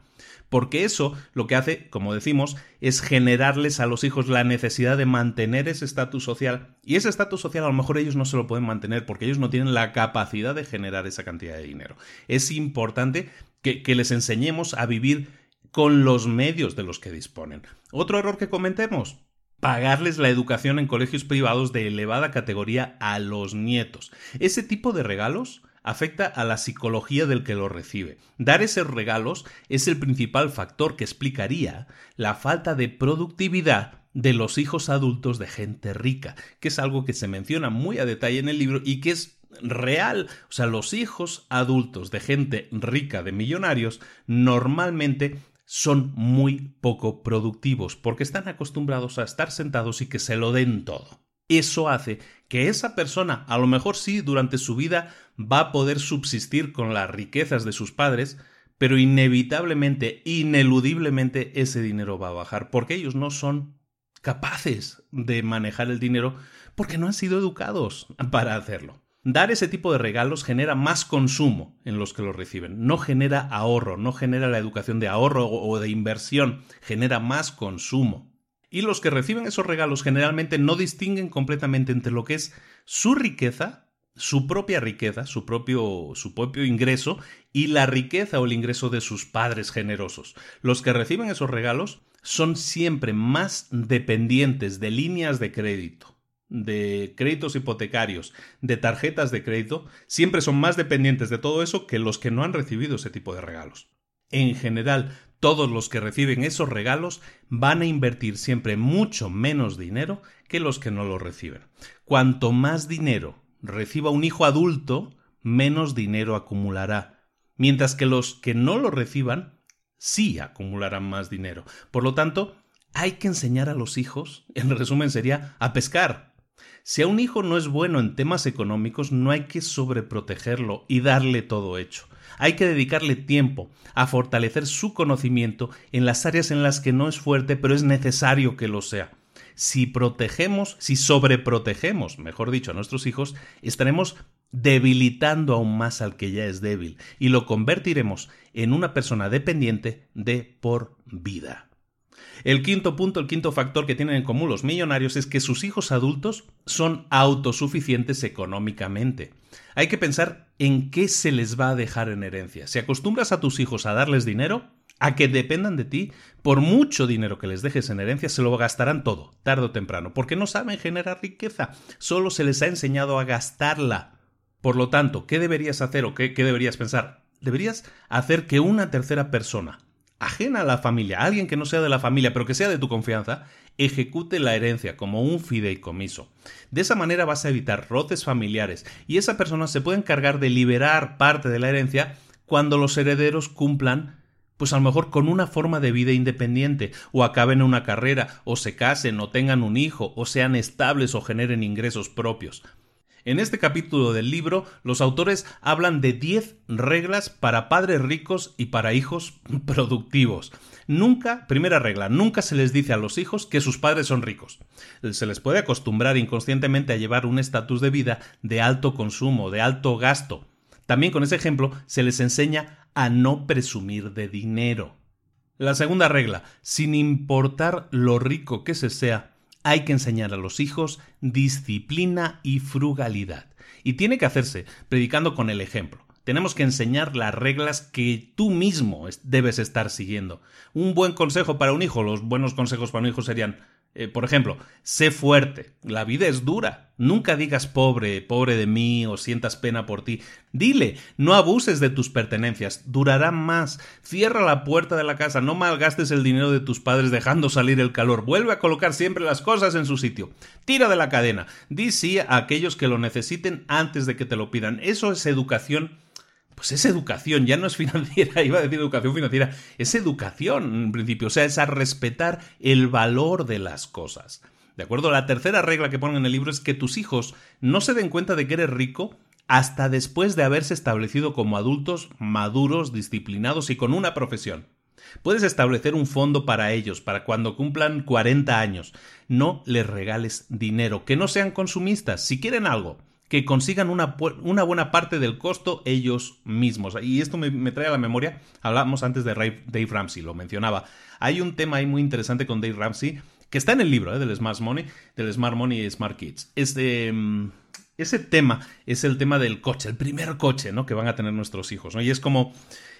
Speaker 2: porque eso lo que hace, como decimos, es generarles a los hijos la necesidad de mantener ese estatus social y ese estatus social a lo mejor ellos no se lo pueden mantener porque ellos no tienen la capacidad de generar esa cantidad de dinero. Es importante que, les enseñemos a vivir con los medios de los que disponen. Otro error que comentemos, pagarles la educación en colegios privados de elevada categoría a los nietos. Ese tipo de regalos afecta a la psicología del que lo recibe. Dar esos regalos es el principal factor que explicaría la falta de productividad de los hijos adultos de gente rica, que es algo que se menciona muy a detalle en el libro y que es real. O sea, los hijos adultos de gente rica, de millonarios, normalmente son muy poco productivos porque están acostumbrados a estar sentados y que se lo den todo. Eso hace que esa persona, a lo mejor sí, durante su vida va a poder subsistir con las riquezas de sus padres, pero inevitablemente, ineludiblemente, ese dinero va a bajar, porque ellos no son capaces de manejar el dinero porque no han sido educados para hacerlo. Dar ese tipo de regalos genera más consumo en los que lo reciben, no genera ahorro, no genera la educación de ahorro o de inversión, genera más consumo. Y los que reciben esos regalos generalmente no distinguen completamente entre lo que es su riqueza, su propia riqueza, su propio, su propio ingreso y la riqueza o el ingreso de sus padres generosos. Los que reciben esos regalos son siempre más dependientes de líneas de crédito de créditos hipotecarios, de tarjetas de crédito, siempre son más dependientes de todo eso que los que no han recibido ese tipo de regalos. En general, todos los que reciben esos regalos van a invertir siempre mucho menos dinero que los que no lo reciben. Cuanto más dinero reciba un hijo adulto, menos dinero acumulará, mientras que los que no lo reciban sí acumularán más dinero. Por lo tanto, hay que enseñar a los hijos, [laughs] en resumen sería, a pescar, si a un hijo no es bueno en temas económicos, no hay que sobreprotegerlo y darle todo hecho. Hay que dedicarle tiempo a fortalecer su conocimiento en las áreas en las que no es fuerte, pero es necesario que lo sea. Si protegemos, si sobreprotegemos, mejor dicho, a nuestros hijos, estaremos debilitando aún más al que ya es débil y lo convertiremos en una persona dependiente de por vida. El quinto punto, el quinto factor que tienen en común los millonarios es que sus hijos adultos son autosuficientes económicamente. Hay que pensar en qué se les va a dejar en herencia. Si acostumbras a tus hijos a darles dinero, a que dependan de ti, por mucho dinero que les dejes en herencia, se lo gastarán todo, tarde o temprano, porque no saben generar riqueza, solo se les ha enseñado a gastarla. Por lo tanto, ¿qué deberías hacer o qué, qué deberías pensar? Deberías hacer que una tercera persona, ajena a la familia, alguien que no sea de la familia, pero que sea de tu confianza, ejecute la herencia como un fideicomiso. De esa manera vas a evitar roces familiares y esa persona se puede encargar de liberar parte de la herencia cuando los herederos cumplan pues a lo mejor con una forma de vida independiente, o acaben una carrera, o se casen, o tengan un hijo, o sean estables o generen ingresos propios. En este capítulo del libro, los autores hablan de 10 reglas para padres ricos y para hijos [laughs] productivos. Nunca, primera regla, nunca se les dice a los hijos que sus padres son ricos. Se les puede acostumbrar inconscientemente a llevar un estatus de vida de alto consumo, de alto gasto. También con ese ejemplo se les enseña a no presumir de dinero. La segunda regla, sin importar lo rico que se sea, hay que enseñar a los hijos disciplina y frugalidad. Y tiene que hacerse predicando con el ejemplo. Tenemos que enseñar las reglas que tú mismo debes estar siguiendo. Un buen consejo para un hijo, los buenos consejos para un hijo serían eh, por ejemplo, sé fuerte, la vida es dura. Nunca digas pobre, pobre de mí o sientas pena por ti. Dile, no abuses de tus pertenencias, durarán más. Cierra la puerta de la casa, no malgastes el dinero de tus padres dejando salir el calor. Vuelve a colocar siempre las cosas en su sitio. Tira de la cadena. Di sí a aquellos que lo necesiten antes de que te lo pidan. Eso es educación pues es educación, ya no es financiera, [laughs] iba a decir educación financiera, es educación en principio, o sea, es a respetar el valor de las cosas. ¿De acuerdo? La tercera regla que ponen en el libro es que tus hijos no se den cuenta de que eres rico hasta después de haberse establecido como adultos maduros, disciplinados y con una profesión. Puedes establecer un fondo para ellos, para cuando cumplan 40 años. No les regales dinero, que no sean consumistas. Si quieren algo, que consigan una, una, buena parte del costo ellos mismos. Y esto me, trae a la memoria, hablamos antes de Dave Ramsey, lo mencionaba. Hay un tema ahí muy interesante con Dave Ramsey, que está en el libro ¿eh? del Smart Money, del Smart Money y Smart Kids. Este, ese tema es el tema del coche, el primer coche ¿no? que van a tener nuestros hijos. ¿no? Y es como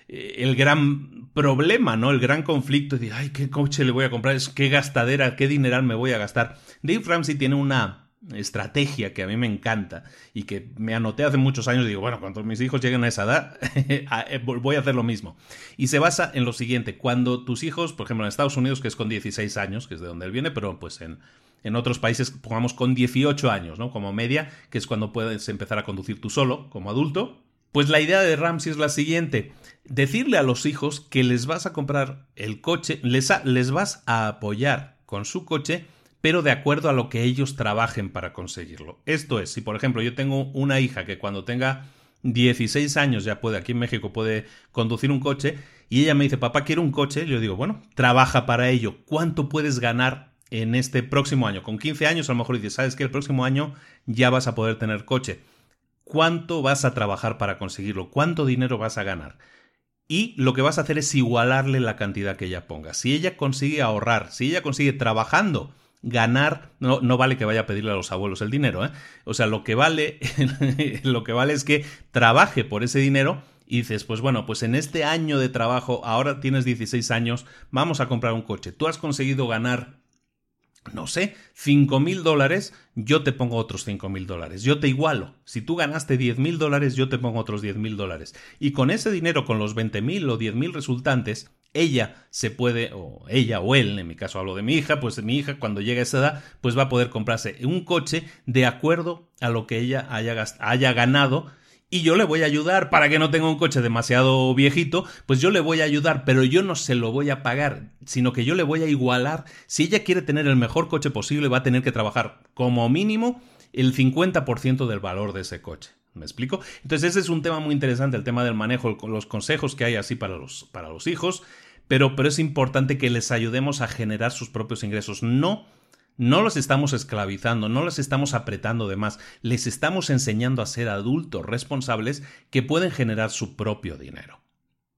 Speaker 2: eh, el gran problema, ¿no? El gran conflicto de, ay, ¿qué coche le voy a comprar? ¿Qué gastadera, qué dineral me voy a gastar? Dave Ramsey tiene una estrategia que a mí me encanta y que me anoté hace muchos años digo, bueno, cuando mis hijos lleguen a esa edad, [laughs] eh, voy a hacer lo mismo. Y se basa en lo siguiente, cuando tus hijos, por ejemplo en Estados Unidos, que es con 16 años, que es de donde él viene, pero pues en, en otros países, pongamos con 18 años, ¿no? Como media, que es cuando puedes empezar a conducir tú solo, como adulto. Pues la idea de Ramsey es la siguiente, decirle a los hijos que les vas a comprar el coche, les, les vas a apoyar con su coche, pero de acuerdo a lo que ellos trabajen para conseguirlo. Esto es, si por ejemplo yo tengo una hija que cuando tenga 16 años ya puede, aquí en México puede conducir un coche, y ella me dice, papá, quiero un coche. Yo digo, bueno, trabaja para ello. ¿Cuánto puedes ganar en este próximo año? Con 15 años a lo mejor dices, sabes que el próximo año ya vas a poder tener coche. ¿Cuánto vas a trabajar para conseguirlo? ¿Cuánto dinero vas a ganar? Y lo que vas a hacer es igualarle la cantidad que ella ponga. Si ella consigue ahorrar, si ella consigue trabajando, ganar, no, no, vale que vaya a pedirle a los abuelos el dinero, ¿eh? O sea, lo que vale, [laughs] lo que vale es que trabaje por ese dinero y dices, pues bueno, pues en este año de trabajo, ahora tienes 16 años, vamos a comprar un coche. Tú has conseguido ganar, no sé, 5 mil dólares, yo te pongo otros 5 mil dólares. Yo te igualo. Si tú ganaste 10 mil dólares, yo te pongo otros 10 mil dólares. Y con ese dinero, con los 20 mil o 10 mil resultantes, ella se puede, o ella o él, en mi caso hablo de mi hija, pues mi hija cuando llegue a esa edad, pues va a poder comprarse un coche de acuerdo a lo que ella haya, haya ganado y yo le voy a ayudar para que no tenga un coche demasiado viejito, pues yo le voy a ayudar, pero yo no se lo voy a pagar, sino que yo le voy a igualar. Si ella quiere tener el mejor coche posible, va a tener que trabajar como mínimo el 50% del valor de ese coche. ¿Me explico? Entonces ese es un tema muy interesante, el tema del manejo, los consejos que hay así para los, para los hijos, pero, pero es importante que les ayudemos a generar sus propios ingresos, no no los estamos esclavizando, no los estamos apretando de más, les estamos enseñando a ser adultos responsables que pueden generar su propio dinero.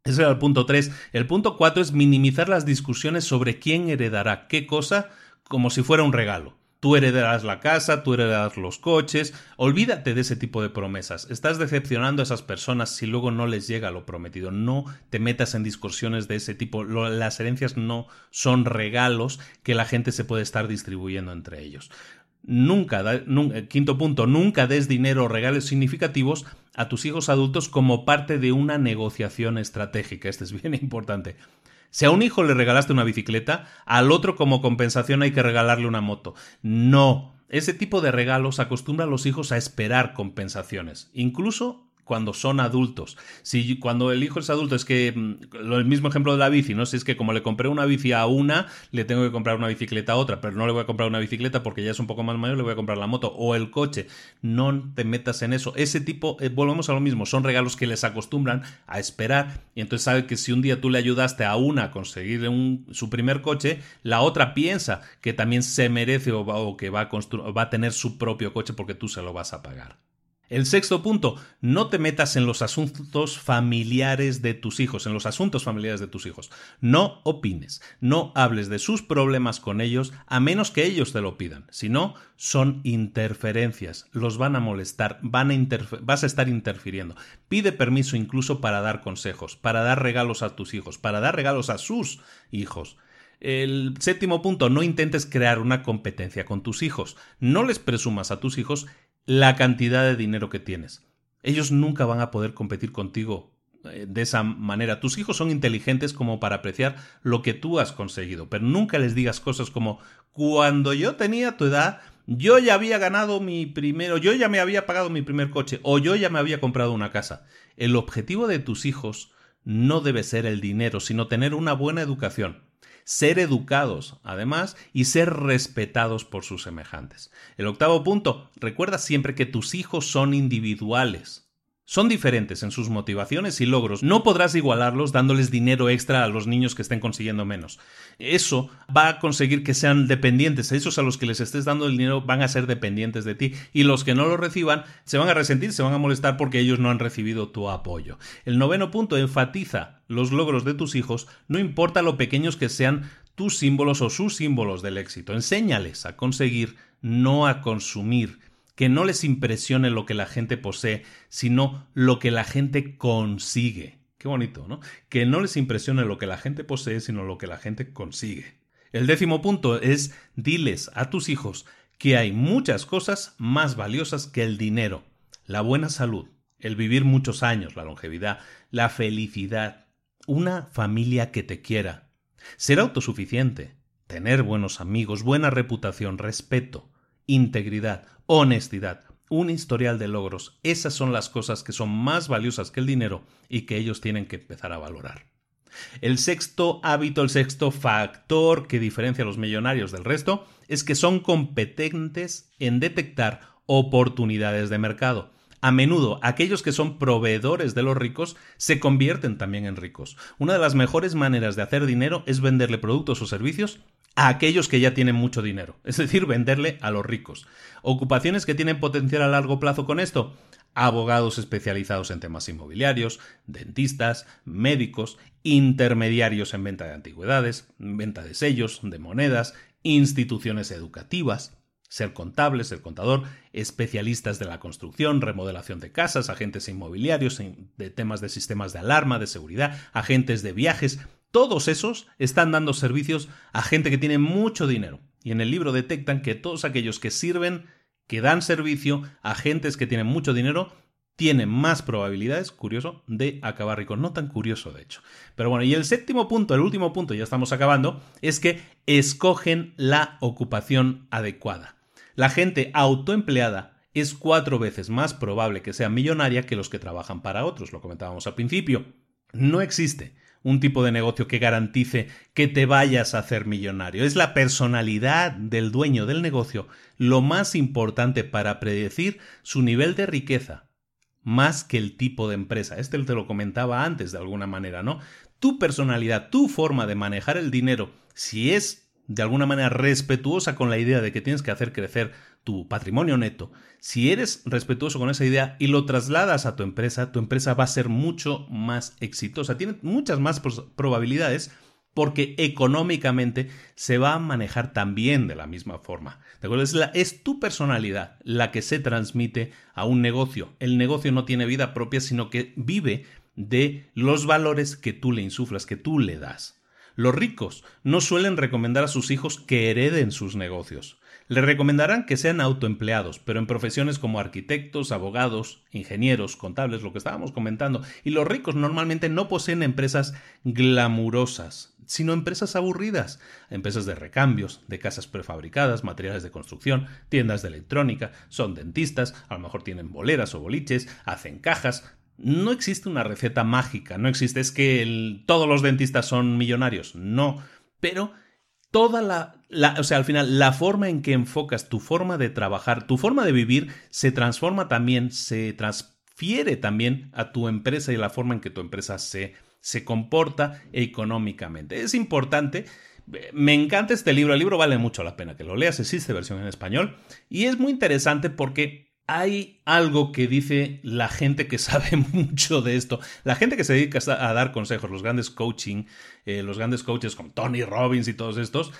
Speaker 2: Ese era el punto 3. El punto 4 es minimizar las discusiones sobre quién heredará qué cosa como si fuera un regalo. Tú heredarás la casa, tú heredarás los coches. Olvídate de ese tipo de promesas. Estás decepcionando a esas personas si luego no les llega lo prometido. No te metas en discusiones de ese tipo. Las herencias no son regalos que la gente se puede estar distribuyendo entre ellos. Nunca, quinto punto, nunca des dinero o regalos significativos a tus hijos adultos como parte de una negociación estratégica. Este es bien importante. Si a un hijo le regalaste una bicicleta, al otro como compensación hay que regalarle una moto. No. Ese tipo de regalos acostumbra a los hijos a esperar compensaciones, incluso cuando son adultos. Si cuando el hijo es adulto es que mm, el mismo ejemplo de la bici, ¿no? Si es que como le compré una bici a una, le tengo que comprar una bicicleta a otra, pero no le voy a comprar una bicicleta porque ya es un poco más mayor, le voy a comprar la moto o el coche. No te metas en eso. Ese tipo, eh, volvemos a lo mismo, son regalos que les acostumbran a esperar y entonces sabe que si un día tú le ayudaste a una a conseguir un, su primer coche, la otra piensa que también se merece o, o que va a, va a tener su propio coche porque tú se lo vas a pagar. El sexto punto, no te metas en los asuntos familiares de tus hijos, en los asuntos familiares de tus hijos. No opines, no hables de sus problemas con ellos a menos que ellos te lo pidan. Si no, son interferencias, los van a molestar, van a vas a estar interfiriendo. Pide permiso incluso para dar consejos, para dar regalos a tus hijos, para dar regalos a sus hijos. El séptimo punto, no intentes crear una competencia con tus hijos. No les presumas a tus hijos la cantidad de dinero que tienes. Ellos nunca van a poder competir contigo eh, de esa manera. Tus hijos son inteligentes como para apreciar lo que tú has conseguido, pero nunca les digas cosas como cuando yo tenía tu edad, yo ya había ganado mi primero, yo ya me había pagado mi primer coche o yo ya me había comprado una casa. El objetivo de tus hijos no debe ser el dinero, sino tener una buena educación ser educados, además, y ser respetados por sus semejantes. El octavo punto, recuerda siempre que tus hijos son individuales. Son diferentes en sus motivaciones y logros. No podrás igualarlos dándoles dinero extra a los niños que estén consiguiendo menos. Eso va a conseguir que sean dependientes. Esos a los que les estés dando el dinero van a ser dependientes de ti. Y los que no lo reciban se van a resentir, se van a molestar porque ellos no han recibido tu apoyo. El noveno punto enfatiza los logros de tus hijos, no importa lo pequeños que sean tus símbolos o sus símbolos del éxito. Enséñales a conseguir, no a consumir que no les impresione lo que la gente posee, sino lo que la gente consigue. Qué bonito, ¿no? Que no les impresione lo que la gente posee, sino lo que la gente consigue. El décimo punto es diles a tus hijos que hay muchas cosas más valiosas que el dinero. La buena salud, el vivir muchos años, la longevidad, la felicidad, una familia que te quiera, ser autosuficiente, tener buenos amigos, buena reputación, respeto, integridad, honestidad, un historial de logros. Esas son las cosas que son más valiosas que el dinero y que ellos tienen que empezar a valorar. El sexto hábito, el sexto factor que diferencia a los millonarios del resto es que son competentes en detectar oportunidades de mercado. A menudo aquellos que son proveedores de los ricos se convierten también en ricos. Una de las mejores maneras de hacer dinero es venderle productos o servicios a aquellos que ya tienen mucho dinero, [laughs] es decir, venderle a los ricos. Ocupaciones que tienen potencial a largo plazo con esto, abogados especializados en temas inmobiliarios, dentistas, médicos, intermediarios en venta de antigüedades, venta de sellos, de monedas, instituciones educativas, ser contable, ser contador, especialistas de la construcción, remodelación de casas, agentes inmobiliarios, de temas de sistemas de alarma, de seguridad, agentes de viajes, todos esos están dando servicios a gente que tiene mucho dinero. Y en el libro detectan que todos aquellos que sirven, que dan servicio a gentes que tienen mucho dinero, tienen más probabilidades, curioso, de acabar ricos. No tan curioso, de hecho. Pero bueno, y el séptimo punto, el último punto, ya estamos acabando, es que escogen la ocupación adecuada. La gente autoempleada es cuatro veces más probable que sea millonaria que los que trabajan para otros, lo comentábamos al principio. No existe un tipo de negocio que garantice que te vayas a hacer millonario. Es la personalidad del dueño del negocio lo más importante para predecir su nivel de riqueza, más que el tipo de empresa. Este te lo comentaba antes de alguna manera, ¿no? Tu personalidad, tu forma de manejar el dinero, si es de alguna manera respetuosa con la idea de que tienes que hacer crecer tu patrimonio neto, si eres respetuoso con esa idea y lo trasladas a tu empresa, tu empresa va a ser mucho más exitosa. Tiene muchas más probabilidades porque económicamente se va a manejar también de la misma forma. ¿De acuerdo? Es, es, tu personalidad la que se transmite a un negocio. El negocio no tiene vida propia, sino que vive de los valores que tú le insuflas, que tú le das. Los ricos no suelen recomendar a sus hijos que hereden sus negocios. Le recomendarán que sean autoempleados, pero en profesiones como arquitectos, abogados, ingenieros, contables, lo que estábamos comentando. Y los ricos normalmente no poseen empresas glamurosas, sino empresas aburridas, empresas de recambios, de casas prefabricadas, materiales de construcción, tiendas de electrónica, son dentistas, a lo mejor tienen boleras o boliches, hacen cajas, no existe una receta mágica, no existe, es que todos los dentistas son millonarios, no, pero toda la, la, o sea, al final, la forma en que enfocas tu forma de trabajar, tu forma de vivir, se transforma también, se transfiere también a tu empresa y la forma en que tu empresa se, se comporta económicamente. Es importante. Me encanta este libro, el libro vale mucho la pena que lo leas, existe versión en español y es muy interesante porque hay algo que dice la gente que [laughs] sabe mucho de esto, la gente que se dedica a dar consejos, los grandes coaching, eh, los grandes coaches como Tony Robbins y todos estos,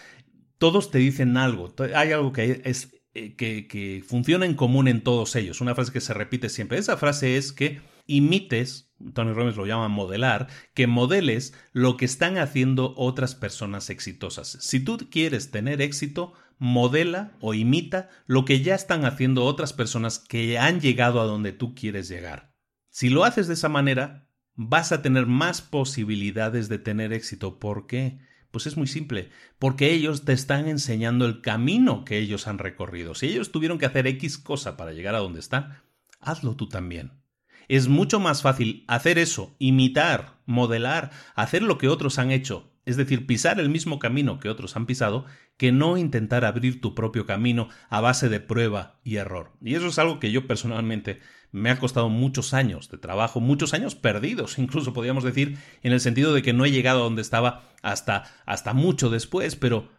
Speaker 2: todos te dicen algo, hay algo que es eh, que, que funciona en común en todos ellos, una frase que se repite siempre. Esa frase es que imites, Tony Robbins lo llama modelar, que modeles lo que están haciendo otras personas exitosas. Si tú quieres tener éxito, modela o imita lo que ya están haciendo otras personas que han llegado a donde tú quieres llegar. Si lo haces de esa manera, vas a tener más posibilidades de tener éxito. ¿Por qué? Pues es muy simple, porque ellos te están enseñando el camino que ellos han recorrido. Si ellos tuvieron que hacer X cosa para llegar a donde están, hazlo tú también. Es mucho más fácil hacer eso, imitar, modelar, hacer lo que otros han hecho, es decir, pisar el mismo camino que otros han pisado, que no intentar abrir tu propio camino a base de prueba y error. Y eso es algo que yo personalmente me ha costado muchos años de trabajo, muchos años perdidos, [laughs] incluso podríamos decir, en el sentido de que no he llegado a donde estaba hasta, hasta mucho después, pero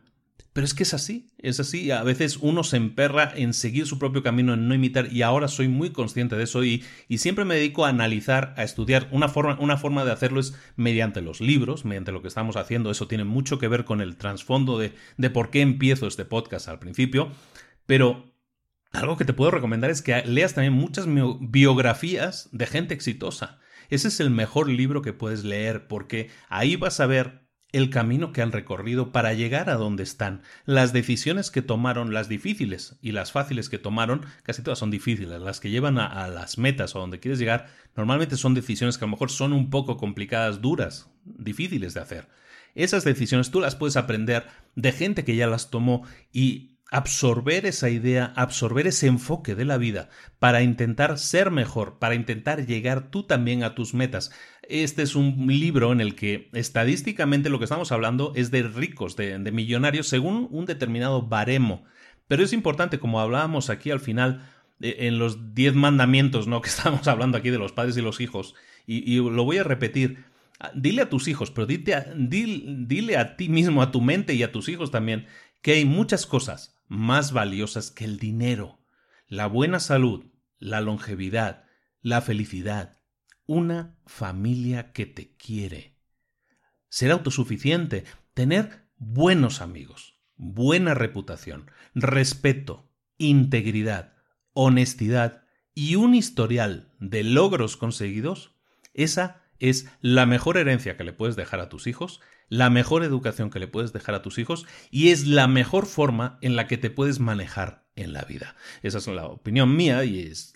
Speaker 2: pero es que es así, es así. A veces uno se emperra en seguir su propio camino, en no imitar, y ahora soy muy consciente de eso y, y siempre me dedico a analizar, a estudiar. Una forma, una forma de hacerlo es mediante los libros, mediante lo que estamos haciendo. Eso tiene mucho que ver con el trasfondo de, de por qué empiezo este podcast al principio. Pero algo que te puedo recomendar es que leas también muchas biografías de gente exitosa. Ese es el mejor libro que puedes leer porque ahí vas a ver el camino que han recorrido para llegar a donde están, las decisiones que tomaron, las difíciles y las fáciles que tomaron, casi todas son difíciles, las que llevan a, las metas o donde quieres llegar, normalmente son decisiones que a lo mejor son un poco complicadas, duras, difíciles de hacer. Esas decisiones tú las puedes aprender de gente que ya las tomó y absorber esa idea, absorber ese enfoque de la vida para intentar ser mejor, para intentar llegar tú también a tus metas. Este es un libro en el que estadísticamente lo que estamos hablando es de ricos, de, millonarios, según un determinado baremo. Pero es importante, como hablábamos aquí al final,
Speaker 1: eh, en los diez mandamientos, ¿no? [laughs] Que estamos hablando aquí de los padres y los hijos, y, lo voy a repetir. Dile a tus hijos, pero dile a ti mismo, a tu mente y a tus hijos también, que hay muchas cosas más valiosas que el dinero. La buena salud, la longevidad, la felicidad, una familia que te quiere. Ser autosuficiente, tener buenos amigos, buena reputación, respeto, integridad, honestidad y un historial de logros conseguidos, esa es la mejor herencia que le puedes dejar a tus hijos, la mejor educación que le puedes dejar a tus hijos y es la mejor forma en la que te puedes manejar en la vida. Esa es la opinión mía y es,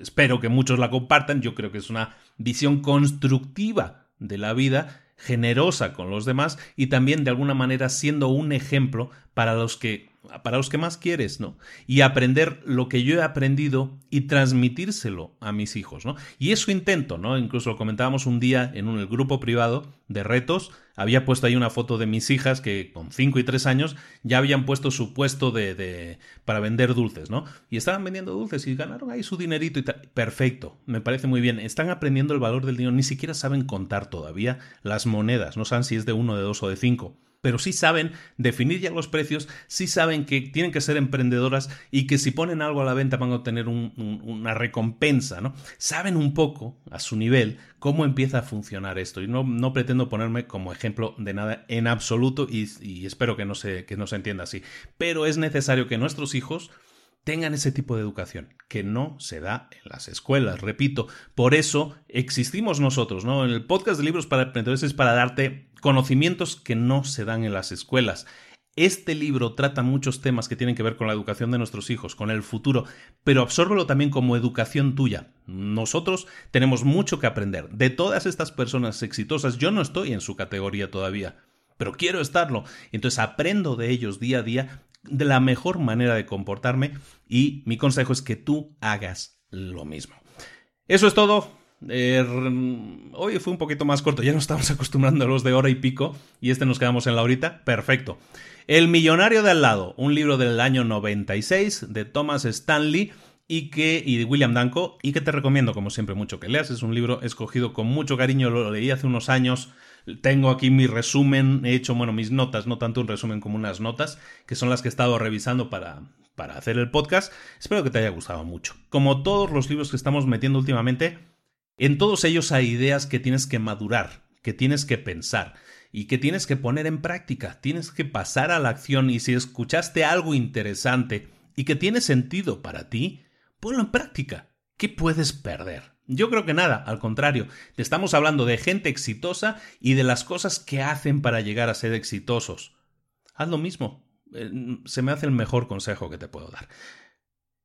Speaker 1: espero que muchos la compartan. Yo creo que es una visión constructiva de la vida generosa con los demás y también de alguna manera siendo un ejemplo para los que para los que más quieres, ¿no? Y aprender lo que yo he aprendido y transmitírselo a mis hijos, ¿no? Y eso intento, ¿no? Incluso lo comentábamos un día en un, el grupo privado de retos, había puesto ahí una foto de mis hijas que con 5 y 3 años ya habían puesto su puesto de, de, para vender dulces, ¿no? Y estaban vendiendo dulces y ganaron ahí su dinerito y tal. Perfecto, me parece muy bien. Están aprendiendo el valor del dinero, ni siquiera saben contar todavía las monedas, no saben si es de 1, de 2 o de 5 pero sí saben definir ya los precios, sí saben que tienen que ser emprendedoras y que si ponen algo a la venta van a obtener una recompensa, ¿no? Saben un poco, a su nivel, cómo empieza a funcionar esto. Y no, no pretendo ponerme como ejemplo de nada en absoluto y, y espero que no, se, que no se entienda así. Pero es necesario que nuestros hijos tengan ese tipo de educación, que no se da en las escuelas. Repito, por eso existimos nosotros, ¿no? En el podcast de libros para emprendedores es para darte conocimientos que no se dan en las escuelas. Este libro trata muchos temas que tienen que ver con la educación de nuestros hijos, con el futuro, pero absórbelo también como educación tuya. Nosotros tenemos mucho que aprender. De todas estas personas exitosas, yo no estoy en su categoría todavía, pero quiero estarlo. Entonces aprendo de ellos día a día de la mejor manera de comportarme y mi consejo es que tú hagas lo mismo. Eso es todo. Eh, hoy fue un poquito más corto, ya nos estamos [laughs] acostumbrando a los de hora y pico y este nos quedamos en la horita. Perfecto. El millonario de al lado, un libro del año 96 de Thomas Stanley y que y de William Danko y que te recomiendo como siempre mucho que leas. Es un libro escogido con mucho cariño, lo leí hace unos años tengo aquí mi resumen, he hecho, bueno, mis notas, no tanto un resumen como unas notas, que son las que he estado revisando para, para hacer el podcast. Espero que te haya gustado mucho. Como todos los libros que estamos metiendo últimamente, en todos ellos hay ideas que tienes que madurar, que tienes que pensar y que tienes que poner en práctica, tienes que pasar a la acción y si escuchaste algo interesante y que tiene sentido para ti, ponlo en práctica. ¿Qué puedes perder? Yo creo que nada, al contrario, te estamos hablando de gente exitosa y de las cosas que hacen para llegar a ser exitosos. Haz lo mismo. Eh, se me hace el mejor consejo que te puedo dar.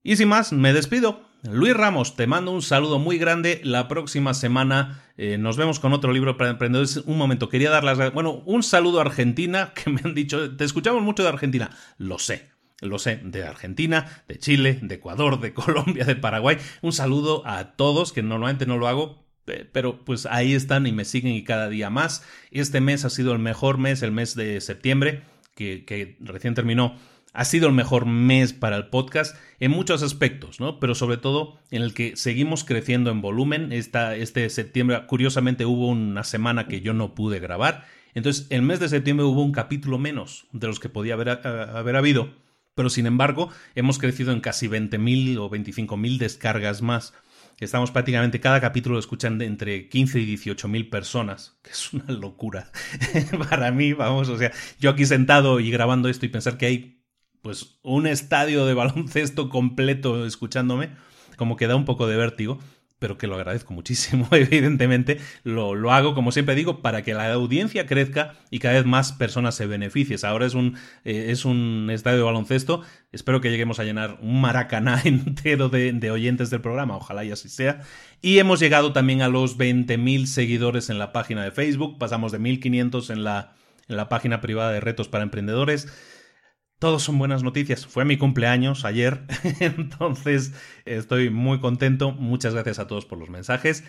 Speaker 1: Y sin más, me despido. Luis Ramos, te mando un saludo muy grande. La próxima semana eh, nos vemos con otro libro para emprendedores. Un momento, quería dar las... Bueno, un saludo a Argentina, [laughs] que me han dicho, te escuchamos mucho de Argentina. Lo sé, lo sé, de Argentina, de Chile, de Ecuador, de [laughs] Colombia, de Paraguay. Un saludo a todos, que normalmente no lo hago, pero pues ahí están y me siguen y cada día más. Este mes ha sido el mejor mes, el mes de septiembre, que, recién terminó. Ha sido el mejor mes para el podcast en muchos aspectos, ¿no? Pero sobre todo en el que seguimos creciendo en volumen. Este septiembre, curiosamente, hubo una semana que yo no pude grabar. Entonces, el mes de septiembre hubo un capítulo menos de los que podía haber, haber habido pero sin embargo hemos crecido en casi 20.000 o 25.000 descargas más. Estamos prácticamente, cada capítulo lo escuchan de entre 15 y 18.000 personas, que es una locura [laughs] para mí, vamos, o sea, yo aquí sentado y grabando esto y pensar que hay pues un estadio de baloncesto completo escuchándome, como que da un poco de vértigo pero que lo agradezco muchísimo, [laughs] evidentemente. Lo, lo, hago, como siempre digo, para que la audiencia crezca y cada vez más personas se beneficien. Ahora es un, eh, es un estadio de baloncesto. Espero que lleguemos a llenar un maracaná [laughs] entero de, de oyentes del programa. Ojalá y así sea. Y hemos llegado también a los 20.000 seguidores en la página de Facebook. Pasamos de 1.500 en la, en la página privada de Retos para Emprendedores. Todos son buenas noticias. Fue mi cumpleaños ayer, [laughs] entonces estoy muy contento. Muchas gracias a todos por los mensajes.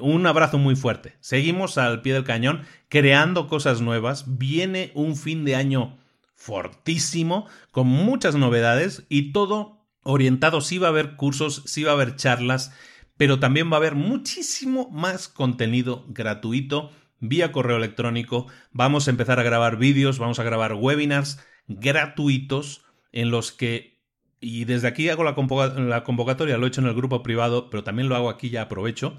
Speaker 1: Un abrazo muy fuerte. Seguimos al pie del cañón creando cosas nuevas. Viene un fin de año fortísimo, con muchas novedades y todo
Speaker 2: orientado, sí va a haber cursos, sí va a haber charlas, pero también va a haber muchísimo más contenido gratuito vía correo electrónico. Vamos a empezar a grabar vídeos, vamos a grabar webinars gratuitos en los que, y desde aquí hago la, convocatoria, lo he hecho en el grupo privado, pero también lo hago aquí, ya aprovecho.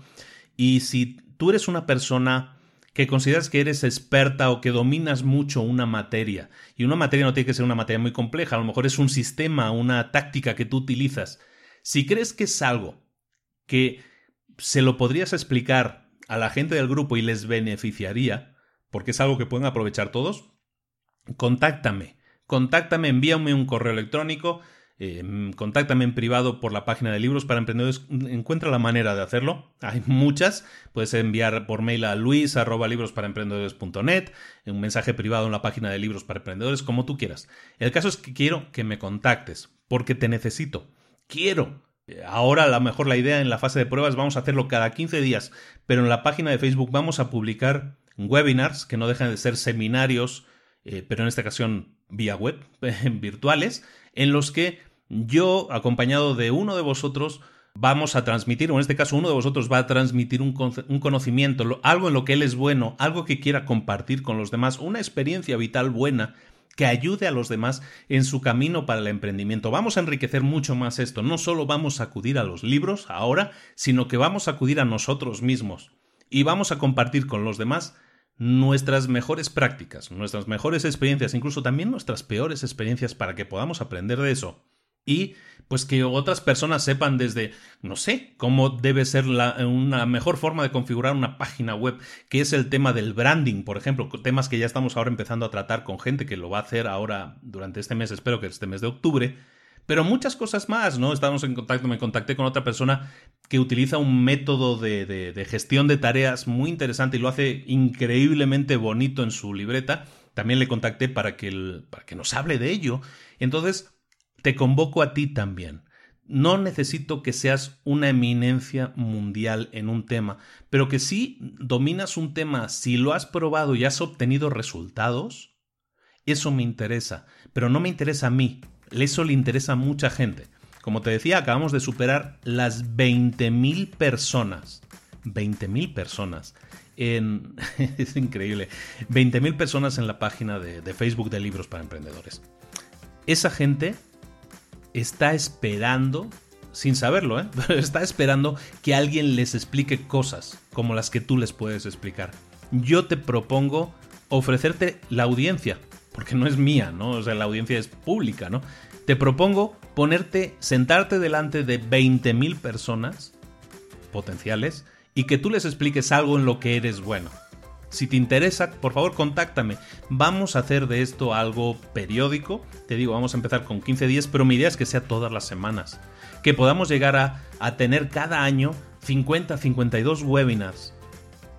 Speaker 2: Y si tú eres una persona que consideras que eres experta o que dominas mucho una materia, y una materia no tiene que ser una materia muy compleja, a lo mejor es un sistema, una táctica que tú utilizas, si crees que es algo que se lo podrías explicar a la gente del grupo y les beneficiaría, porque es algo que pueden aprovechar todos, contáctame, contáctame, envíame un correo electrónico, eh, contáctame en privado por la página de libros para emprendedores. Encuentra la manera de hacerlo. Hay muchas. Puedes enviar por mail a luis libros para emprendedores.net, un mensaje privado en la página de libros para emprendedores, como tú quieras. El caso es que quiero que me contactes porque te necesito. Quiero. Ahora a lo mejor la idea en la fase de pruebas vamos a hacerlo cada 15 días, pero en la página de Facebook vamos a publicar webinars que no dejan de ser seminarios, eh, pero en esta ocasión vía web, [laughs] virtuales, en los que yo, acompañado de uno de vosotros, vamos a transmitir, o en este caso uno de vosotros va a transmitir un, conocimiento, algo en lo que él es bueno, algo que quiera compartir con los demás, una experiencia vital buena que ayude a los demás en su camino para el emprendimiento. Vamos a enriquecer mucho más esto. No solo vamos a acudir a los libros ahora, sino que vamos a acudir a nosotros mismos y vamos a compartir con los demás nuestras mejores prácticas, nuestras mejores experiencias, incluso también nuestras peores experiencias para que podamos aprender de eso. Y pues que otras personas sepan desde, no sé, cómo debe ser una mejor forma de configurar una página web, que es el tema del branding, por ejemplo, temas que ya estamos ahora empezando a tratar con gente que lo va a hacer ahora durante este mes, espero que este mes de octubre, pero muchas cosas más, ¿no? Estamos en contacto, me contacté con otra persona que utiliza un método de, de gestión de tareas muy interesante y lo hace increíblemente bonito en su libreta. También le contacté para que, para que nos hable de ello. Entonces, te convoco a ti también. No necesito que seas una eminencia mundial en un tema, pero que si dominas un tema, si lo has probado y has obtenido resultados, eso me interesa, pero no me interesa a mí, eso le interesa a mucha gente. Como te decía, acabamos de superar las 20.000 personas. 20.000 personas. En... [laughs] es increíble. 20.000 personas en la página de, Facebook de Libros para Emprendedores. Esa gente está esperando, sin saberlo, ¿eh? [laughs] está esperando que alguien les explique cosas como las que tú les puedes explicar. Yo te propongo ofrecerte la audiencia, porque no es mía, ¿no? O sea, la audiencia es pública, ¿no? Te propongo ponerte, sentarte delante de 20.000 personas potenciales y que tú les expliques algo en lo que eres bueno. Si te interesa, por favor, contáctame. Vamos a hacer de esto algo periódico. Te digo, vamos a empezar con 15 días, pero mi idea es que sea todas las semanas. Que podamos llegar a, a tener cada año 50, 52 webinars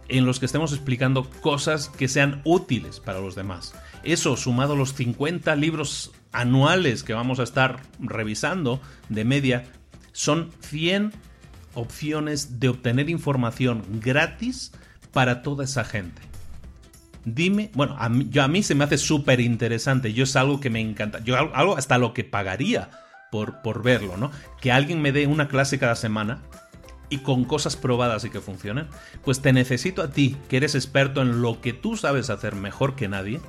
Speaker 2: en los que estemos explicando cosas que sean útiles para los demás. Eso, sumado a los 50 libros anuales que vamos a estar revisando de media, son 100 opciones de obtener información gratis para toda esa gente. Dime, bueno, a mí, yo, a mí se me hace súper interesante, yo es algo que me encanta, yo algo hasta lo que pagaría por, por verlo, ¿no? Que alguien me dé una clase cada semana y con cosas probadas y que funcionen, pues te necesito a ti, que eres experto en lo que tú sabes hacer mejor que nadie,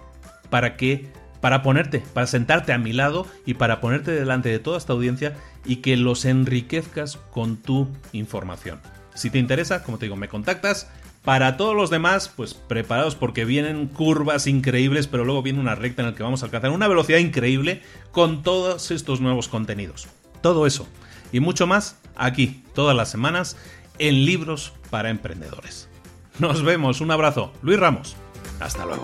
Speaker 2: para que para ponerte, para sentarte a mi lado y para ponerte delante de toda esta audiencia y que los enriquezcas con tu información. Si te interesa, como te digo, me contactas para todos los demás, pues preparados porque vienen curvas increíbles, pero luego viene una recta en la que vamos a alcanzar una velocidad increíble con todos estos nuevos contenidos. Todo eso y mucho más aquí, todas las semanas, en Libros para Emprendedores. Nos vemos, un abrazo. Luis Ramos. Hasta luego.